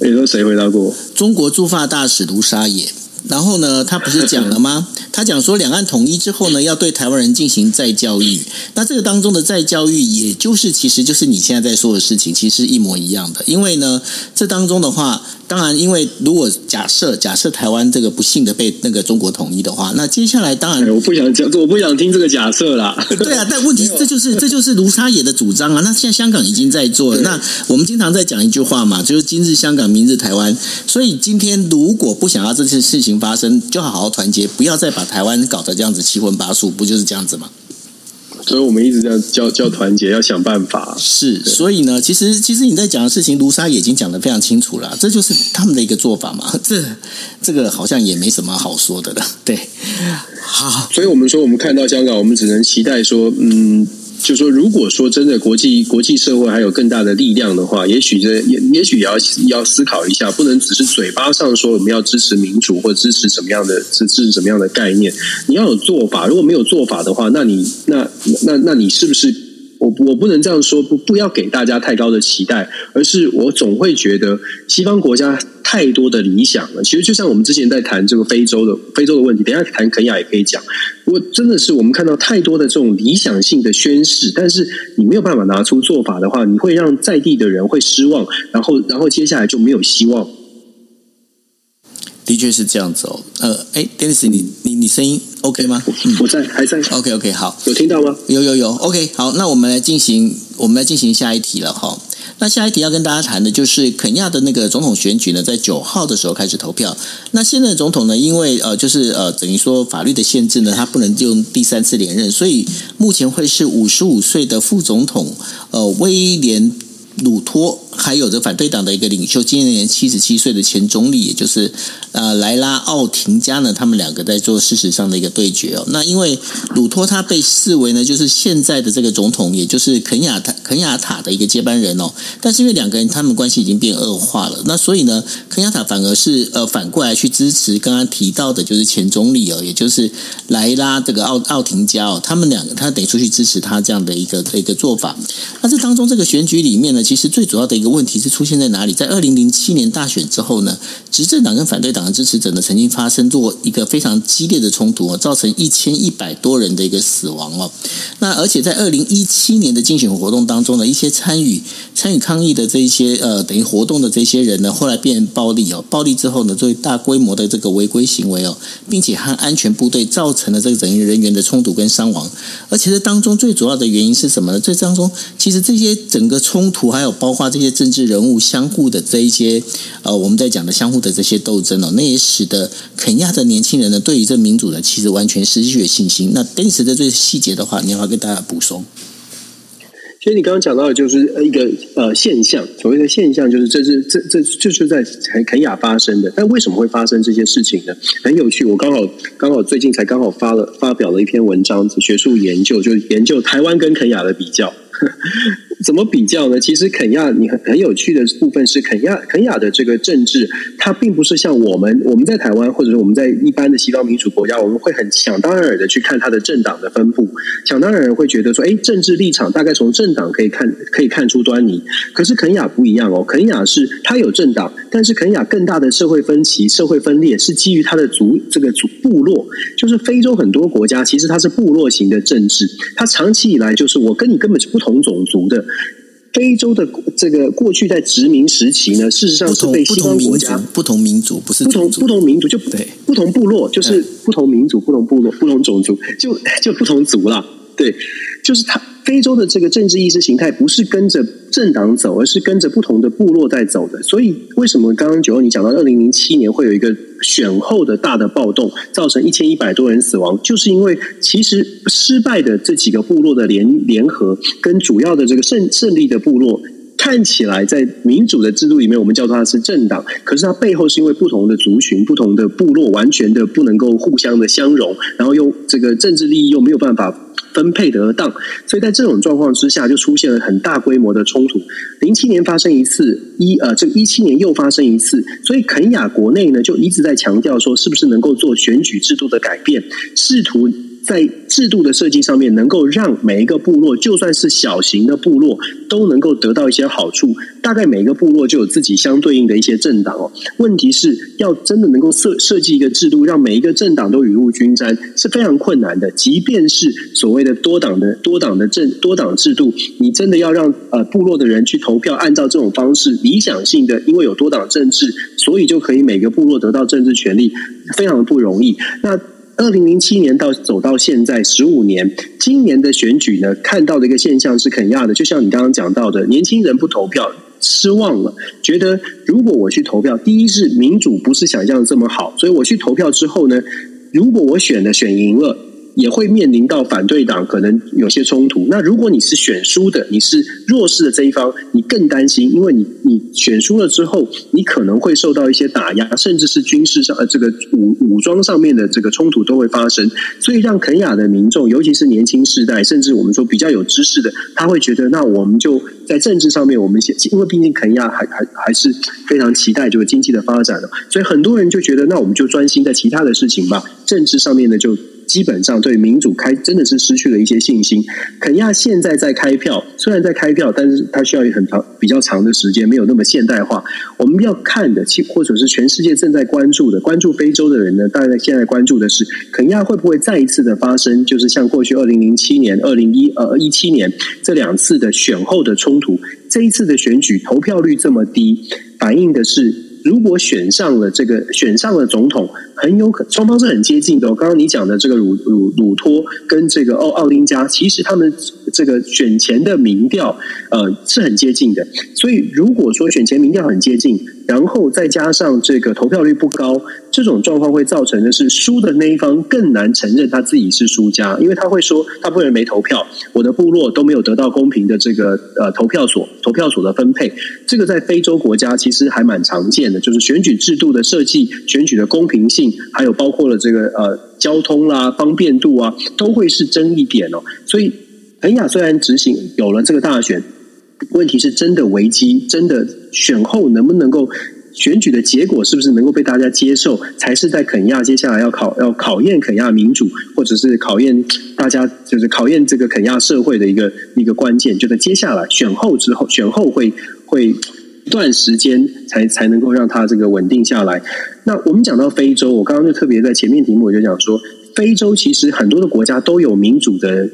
B: 你说谁回答过？
A: 中国驻法大使卢沙野。然后呢，他不是讲了吗？[LAUGHS] 他讲说，两岸统一之后呢，要对台湾人进行再教育。那这个当中的再教育，也就是其实就是你现在在说的事情，其实一模一样的。因为呢，这当中的话。当然，因为如果假设假设台湾这个不幸的被那个中国统一的话，那接下来当然
B: 我不想讲，我不想听这个假设啦。
A: 对啊，[LAUGHS] 但问题这就是这就是卢沙野的主张啊。那现在香港已经在做了，那我们经常在讲一句话嘛，就是今日香港，明日台湾。所以今天如果不想要这件事情发生，就好好团结，不要再把台湾搞得这样子七荤八素，不就是这样子吗？
B: 所以我们一直这样叫叫团结，要想办法。
A: 是，所以呢，其实其实你在讲的事情，卢沙野已经讲得非常清楚了，这就是他们的一个做法嘛。[LAUGHS] 这这个好像也没什么好说的了。对，好，
B: 所以我们说，我们看到香港，我们只能期待说，嗯。就说，如果说真的国际国际社会还有更大的力量的话，也许这也也许也要要思考一下，不能只是嘴巴上说我们要支持民主或支持什么样的支持什么样的概念，你要有做法。如果没有做法的话，那你那那那你是不是？我我不能这样说，不不要给大家太高的期待，而是我总会觉得西方国家太多的理想了。其实就像我们之前在谈这个非洲的非洲的问题，等一下谈肯亚也可以讲。不过真的是我们看到太多的这种理想性的宣誓，但是你没有办法拿出做法的话，你会让在地的人会失望，然后然后接下来就没有希望。
A: 的确是这样子哦，呃，哎，Dennis，你你你声音 OK 吗？
B: 嗯，我在，还在。
A: OK OK，好，
B: 有听到吗？
A: 有有有，OK，好，那我们来进行，我们来进行下一题了哈。那下一题要跟大家谈的就是肯亚的那个总统选举呢，在九号的时候开始投票。那现在的总统呢，因为呃，就是呃，等于说法律的限制呢，他不能用第三次连任，所以目前会是五十五岁的副总统呃威廉鲁托。还有着反对党的一个领袖，今年七十七岁的前总理，也就是呃莱拉奥廷加呢，他们两个在做事实上的一个对决哦。那因为鲁托他被视为呢，就是现在的这个总统，也就是肯亚塔肯亚塔的一个接班人哦。但是因为两个人他们关系已经变恶化了，那所以呢，肯亚塔反而是呃反过来去支持刚刚提到的，就是前总理哦，也就是莱拉这个奥奥廷加哦，他们两个他得出去支持他这样的一个一个做法。那这当中这个选举里面呢，其实最主要的一。问题是出现在哪里？在二零零七年大选之后呢，执政党跟反对党的支持者呢，曾经发生过一个非常激烈的冲突哦，造成一千一百多人的一个死亡哦。那而且在二零一七年的竞选活动当中呢，一些参与参与抗议的这一些呃等于活动的这些人呢，后来变暴力哦，暴力之后呢，作为大规模的这个违规行为哦，并且和安全部队造成了这个整个人员的冲突跟伤亡。而且这当中最主要的原因是什么呢？这当中其实这些整个冲突还有包括这些。政治人物相互的这一些，呃，我们在讲的相互的这些斗争哦，那也使得肯亚的年轻人呢，对于这民主呢，其实完全失去了信心。那当时的这些细节的话，你要不要跟大家补充？
B: 其实你刚刚讲到的就是一个呃现象，所谓的现象就是这是这这就是在肯肯亚发生的。但为什么会发生这些事情呢？很有趣，我刚好刚好最近才刚好发了发表了一篇文章，学术研究，就是研究台湾跟肯亚的比较。怎么比较呢？其实肯亚，你很很有趣的部分是肯亚，肯亚的这个政治，它并不是像我们我们在台湾或者是我们在一般的西方民主国家，我们会很想当然的去看它的政党的分布，想当然会觉得说，哎，政治立场大概从政党可以看可以看出端倪。可是肯亚不一样哦，肯亚是它有政党，但是肯亚更大的社会分歧、社会分裂是基于它的族这个族部落，就是非洲很多国家其实它是部落型的政治，它长期以来就是我跟你根本是不同种族的。非洲的这个过去在殖民时期呢，事实上是被西方国家
A: 不同民族不是
B: 不同不同民族就对不同部落就是不同民族不同部落不同种族就就不同族了，对，就是他非洲的这个政治意识形态不是跟着政党走，而是跟着不同的部落在走的。所以，为什么刚刚九欧你讲到二零零七年会有一个选后的大的暴动，造成一千一百多人死亡，就是因为其实失败的这几个部落的联联合，跟主要的这个胜胜利的部落。看起来在民主的制度里面，我们叫做它是政党，可是它背后是因为不同的族群、不同的部落，完全的不能够互相的相容，然后又这个政治利益又没有办法分配得当，所以在这种状况之下，就出现了很大规模的冲突。零七年发生一次，一呃，这个一七年又发生一次，所以肯亚国内呢就一直在强调说，是不是能够做选举制度的改变，试图。在制度的设计上面，能够让每一个部落，就算是小型的部落，都能够得到一些好处。大概每一个部落就有自己相对应的一些政党哦。问题是要真的能够设设计一个制度，让每一个政党都雨露均沾，是非常困难的。即便是所谓的多党的多党的政多党制度，你真的要让呃部落的人去投票，按照这种方式，理想性的，因为有多党政治，所以就可以每个部落得到政治权利，非常的不容易。那。二零零七年到走到现在十五年，今年的选举呢，看到的一个现象是肯亚的，就像你刚刚讲到的，年轻人不投票，失望了，觉得如果我去投票，第一是民主不是想象的这么好，所以我去投票之后呢，如果我选的选赢了。也会面临到反对党可能有些冲突。那如果你是选输的，你是弱势的这一方，你更担心，因为你你选输了之后，你可能会受到一些打压，甚至是军事上呃这个武武装上面的这个冲突都会发生。所以让肯亚的民众，尤其是年轻世代，甚至我们说比较有知识的，他会觉得，那我们就在政治上面，我们先因为毕竟肯亚还还还是非常期待这个经济的发展的，所以很多人就觉得，那我们就专心在其他的事情吧，政治上面呢就。基本上对民主开真的是失去了一些信心。肯亚现在在开票，虽然在开票，但是它需要很长、比较长的时间，没有那么现代化。我们要看的，其或者是全世界正在关注的，关注非洲的人呢，大概现在关注的是肯亚会不会再一次的发生，就是像过去二零零七年、二零一呃一七年这两次的选后的冲突。这一次的选举投票率这么低，反映的是如果选上了这个选上了总统。很有可，双方是很接近的。刚刚你讲的这个鲁鲁鲁托跟这个奥奥丁加，其实他们这个选前的民调呃是很接近的。所以如果说选前民调很接近，然后再加上这个投票率不高，这种状况会造成的是输的那一方更难承认他自己是输家，因为他会说他不能没投票，我的部落都没有得到公平的这个呃投票所投票所的分配。这个在非洲国家其实还蛮常见的，就是选举制度的设计、选举的公平性。还有包括了这个呃交通啦、方便度啊，都会是争议点哦。所以肯亚虽然执行有了这个大选，问题是真的危机，真的选后能不能够选举的结果是不是能够被大家接受，才是在肯亚接下来要考要考验肯亚民主，或者是考验大家就是考验这个肯亚社会的一个一个关键。就在接下来选后之后，选后会会。一段时间才才能够让它这个稳定下来。那我们讲到非洲，我刚刚就特别在前面题目我就讲说，非洲其实很多的国家都有民主的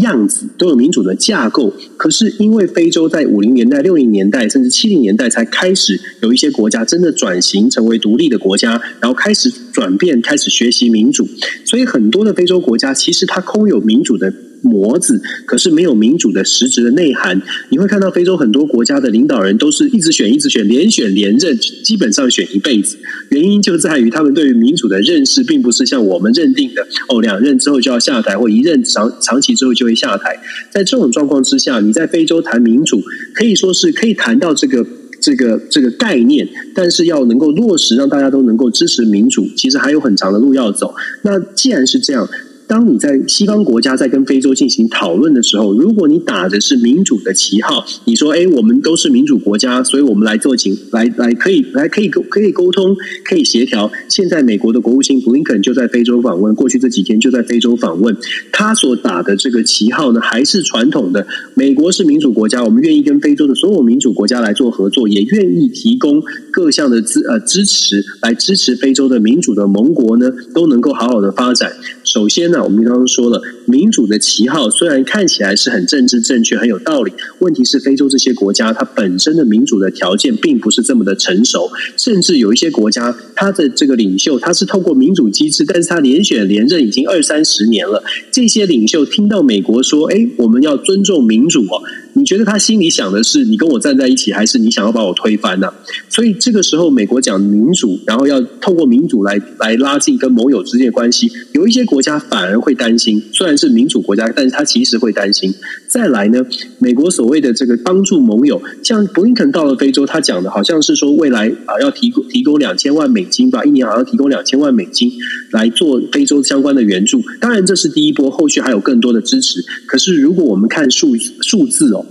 B: 样子，都有民主的架构。可是因为非洲在五零年代、六零年代甚至七零年代才开始有一些国家真的转型成为独立的国家，然后开始转变，开始学习民主，所以很多的非洲国家其实它空有民主的。模子，可是没有民主的实质的内涵。你会看到非洲很多国家的领导人都是一直选、一直选、连选连任，基本上选一辈子。原因就在于他们对于民主的认识，并不是像我们认定的哦，两任之后就要下台，或一任长长期之后就会下台。在这种状况之下，你在非洲谈民主，可以说是可以谈到这个这个这个概念，但是要能够落实，让大家都能够支持民主，其实还有很长的路要走。那既然是这样。当你在西方国家在跟非洲进行讨论的时候，如果你打的是民主的旗号，你说：“哎，我们都是民主国家，所以我们来做请来来可以来可以沟可以沟通，可以协调。”现在美国的国务卿布林肯就在非洲访问，过去这几天就在非洲访问。他所打的这个旗号呢，还是传统的，美国是民主国家，我们愿意跟非洲的所有民主国家来做合作，也愿意提供各项的支呃支持，来支持非洲的民主的盟国呢，都能够好好的发展。首先呢。我们刚刚说了，民主的旗号虽然看起来是很政治正确、很有道理，问题是非洲这些国家它本身的民主的条件并不是这么的成熟，甚至有一些国家，它的这个领袖他是透过民主机制，但是他连选连任已经二三十年了。这些领袖听到美国说：“哎，我们要尊重民主哦。”你觉得他心里想的是你跟我站在一起，还是你想要把我推翻呢？所以这个时候，美国讲民主，然后要透过民主来来拉近跟盟友之间的关系，有一些国家反而会担心。虽然是民主国家，但是他其实会担心。再来呢，美国所谓的这个帮助盟友，像布林肯到了非洲，他讲的好像是说未来啊要提供提供两千万美金吧，一年好像提供两千万美金来做非洲相关的援助。当然这是第一波，后续还有更多的支持。可是如果我们看数数字哦。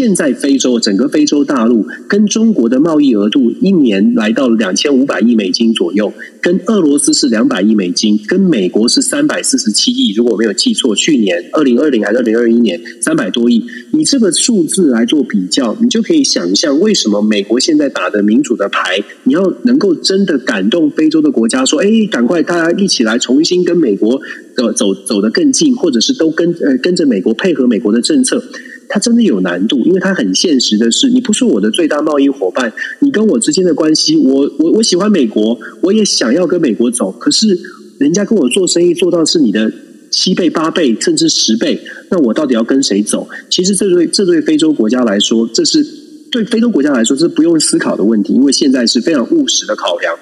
B: 现在非洲整个非洲大陆跟中国的贸易额度一年来到两千五百亿美金左右，跟俄罗斯是两百亿美金，跟美国是三百四十七亿。如果我没有记错，去年二零二零还是二零二一年三百多亿。以这个数字来做比较，你就可以想象为什么美国现在打的民主的牌，你要能够真的感动非洲的国家，说：“哎，赶快大家一起来重新跟美国的走走得更近，或者是都跟呃跟着美国配合美国的政策。”它真的有难度，因为它很现实的是，你不是我的最大贸易伙伴，你跟我之间的关系，我我我喜欢美国，我也想要跟美国走，可是人家跟我做生意做到是你的七倍、八倍，甚至十倍，那我到底要跟谁走？其实这对这对非洲国家来说，这是对非洲国家来说，这是不用思考的问题，因为现在是非常务实的考量。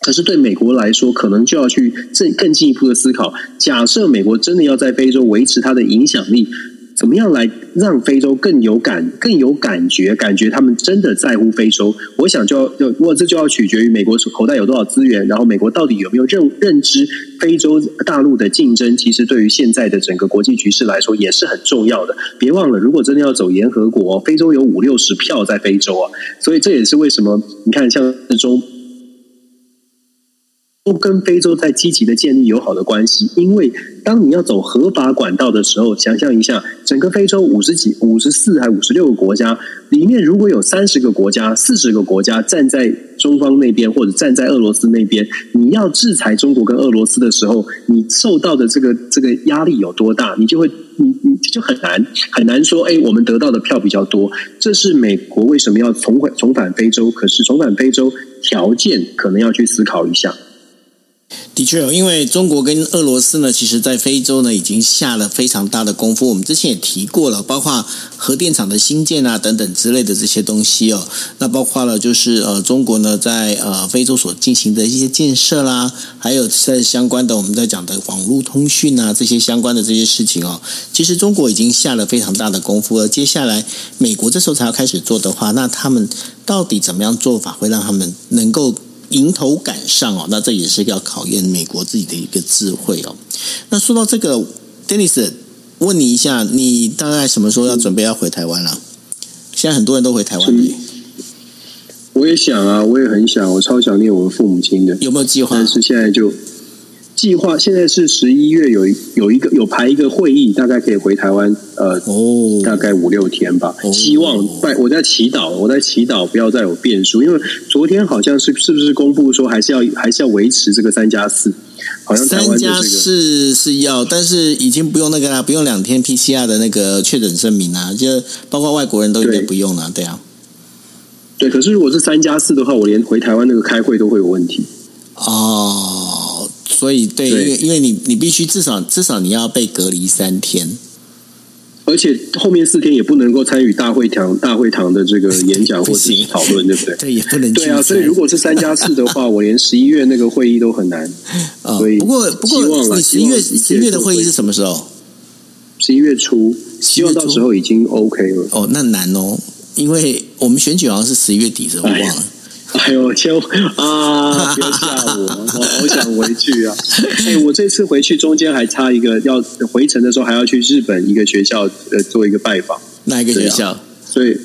B: 可是对美国来说，可能就要去更更进一步的思考。假设美国真的要在非洲维持它的影响力。怎么样来让非洲更有感、更有感觉？感觉他们真的在乎非洲？我想就要，就我这就要取决于美国口袋有多少资源，然后美国到底有没有认认知非洲大陆的竞争？其实对于现在的整个国际局势来说也是很重要的。别忘了，如果真的要走联合国，非洲有五六十票在非洲啊，所以这也是为什么你看像中。都跟非洲在积极的建立友好的关系，因为当你要走合法管道的时候，想象一下，整个非洲五十几、五十四还五十六个国家里面，如果有三十个国家、四十个国家站在中方那边，或者站在俄罗斯那边，你要制裁中国跟俄罗斯的时候，你受到的这个这个压力有多大？你就会你你就很难很难说，哎，我们得到的票比较多。这是美国为什么要重回重返非洲？可是重返非洲条件可能要去思考一下。
A: 的确，因为中国跟俄罗斯呢，其实在非洲呢已经下了非常大的功夫。我们之前也提过了，包括核电厂的兴建啊等等之类的这些东西哦。那包括了就是呃，中国呢在呃非洲所进行的一些建设啦，还有在相关的我们在讲的网络通讯啊这些相关的这些事情哦，其实中国已经下了非常大的功夫。而接下来美国这时候才要开始做的话，那他们到底怎么样做法会让他们能够？迎头赶上哦，那这也是要考验美国自己的一个智慧哦。那说到这个，Dennis，问你一下，你大概什么时候要准备要回台湾了？现在很多人都回台湾。
B: 我也想啊，我也很想，我超想念我的父母亲的。
A: 有没有计划？
B: 但是现在就。计划现在是十一月有有一个有排一个会议，大概可以回台湾，呃，哦，大概五六天吧。哦、希望拜我在祈祷，我在祈祷不要再有变数，因为昨天好像是是不是公布说还是要还是要维持这个三加四，好像
A: 三加四是要，但是已经不用那个啦，不用两天 PCR 的那个确诊证明啦，就包括外国人都应该不用了，对，对啊。
B: 对，可是如果是三加四的话，我连回台湾那个开会都会有问题
A: 哦。所以，对，对，因为因为你你必须至少至少你要被隔离三天，
B: 而且后面四天也不能够参与大会堂大会堂的这个演讲或者是讨论，[LAUGHS] 对不对？
A: 对，也不能。
B: 对啊，所以如果是三加四的话，我连十一月那个会议都很难。[LAUGHS] 所以，
A: 不过不过，你十一月十一月的会议是什么时候？
B: 十一月初，希望到时候已经 OK 了。
A: 哦，那难哦，因为我们选举好像是十一月底，是吧？我忘了。
B: 哎 [LAUGHS] 呦，天啊！别吓我，我好想回去啊！哎，我这次回去中间还差一个，要回程的时候还要去日本一个学校呃做一个拜访。
A: 哪一个学校？
B: 所以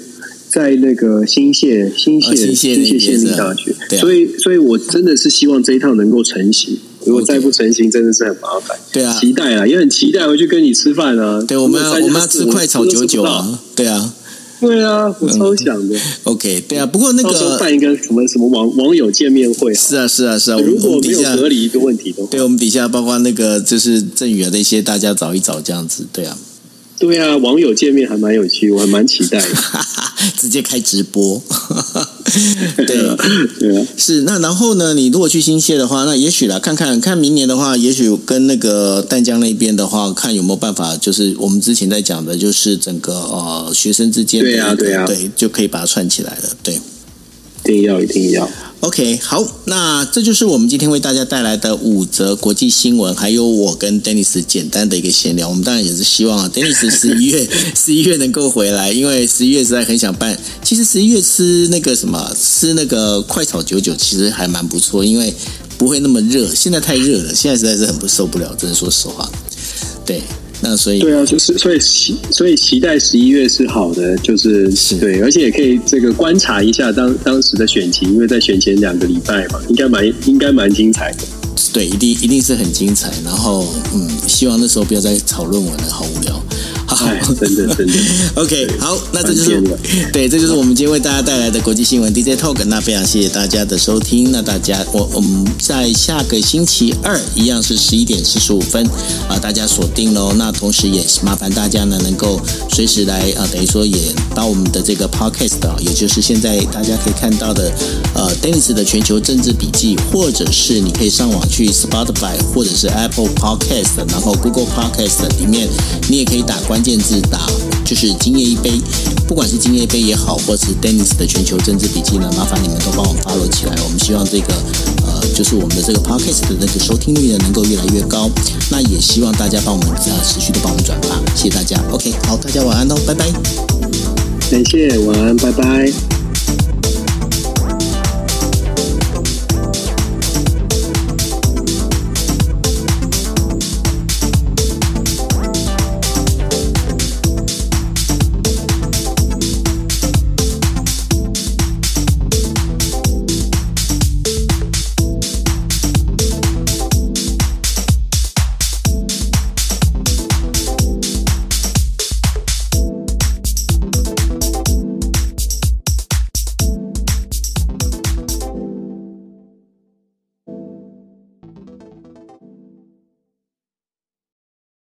B: 在那个新泻新潟新泻县立大学。所以，所以我真的是希望这一趟能够成行。如果再不成行，真的是很麻烦。对啊，期待啊，也很期待回去跟你吃饭啊。
A: 对，我们要我们要吃快炒九九啊！对啊。
B: 对啊，我超想的。
A: 嗯、OK，对啊，不过那
B: 个办一个什么什么网网友见面会，
A: 是啊是啊是啊。
B: 如果没有隔离的问题的话，
A: 对我们底下包括那个就是郑宇啊那些，大家找一找这样子，对啊。
B: 对啊，网友见面还蛮有趣，我还蛮期待的。[LAUGHS]
A: 直接开直播，[LAUGHS]
B: 对。
A: 是那然后呢？你如果去新泻的话，那也许啦，看看看明年的话，也许跟那个淡江那边的话，看有没有办法，就是我们之前在讲的，就是整个呃学生之间的
B: 对啊对啊，
A: 对，就可以把它串起来了，对，
B: 一定要一定要。
A: OK，好，那这就是我们今天为大家带来的五则国际新闻，还有我跟 Dennis 简单的一个闲聊。我们当然也是希望 Dennis 十一月 [LAUGHS] 十一月能够回来，因为十一月实在很想办。其实十一月吃那个什么，吃那个快炒九九，其实还蛮不错，因为不会那么热。现在太热了，现在实在是很不受不了，真的说实话。对。那所以
B: 对啊，就是所以期所以期待十一月是好的，就是，是对，而且也可以这个观察一下当当时的选情，因为在选前两个礼拜嘛，应该蛮应该蛮精彩的。
A: 对，一定一定是很精彩。然后嗯，希望那时候不要再炒论文了，好无聊。好，
B: 真的真的。[LAUGHS]
A: OK，好，那这就是对，这就是我们今天为大家带来的国际新闻 DJ Talk。那非常谢谢大家的收听。那大家，我我们在下个星期二一样是十一点四十五分啊，大家锁定喽。那同时也是麻烦大家呢，能够随时来啊，等于说也把我们的这个 Podcast 啊，也就是现在大家可以看到的呃，Dennis 的全球政治笔记，或者是你可以上网去 Spotify 或者是 Apple Podcast，然后 Google Podcast 里面，你也可以打关关键字打就是今夜一杯，不管是今夜一杯也好，或是 Dennis 的全球政治笔记呢，麻烦你们都帮我 follow 起来。我们希望这个呃，就是我们的这个 podcast 的那个收听率呢，能够越来越高。那也希望大家帮我们呃持续的帮我们转发，谢谢大家。OK，好，大家晚安喽，拜拜。
B: 感谢，晚安，拜拜。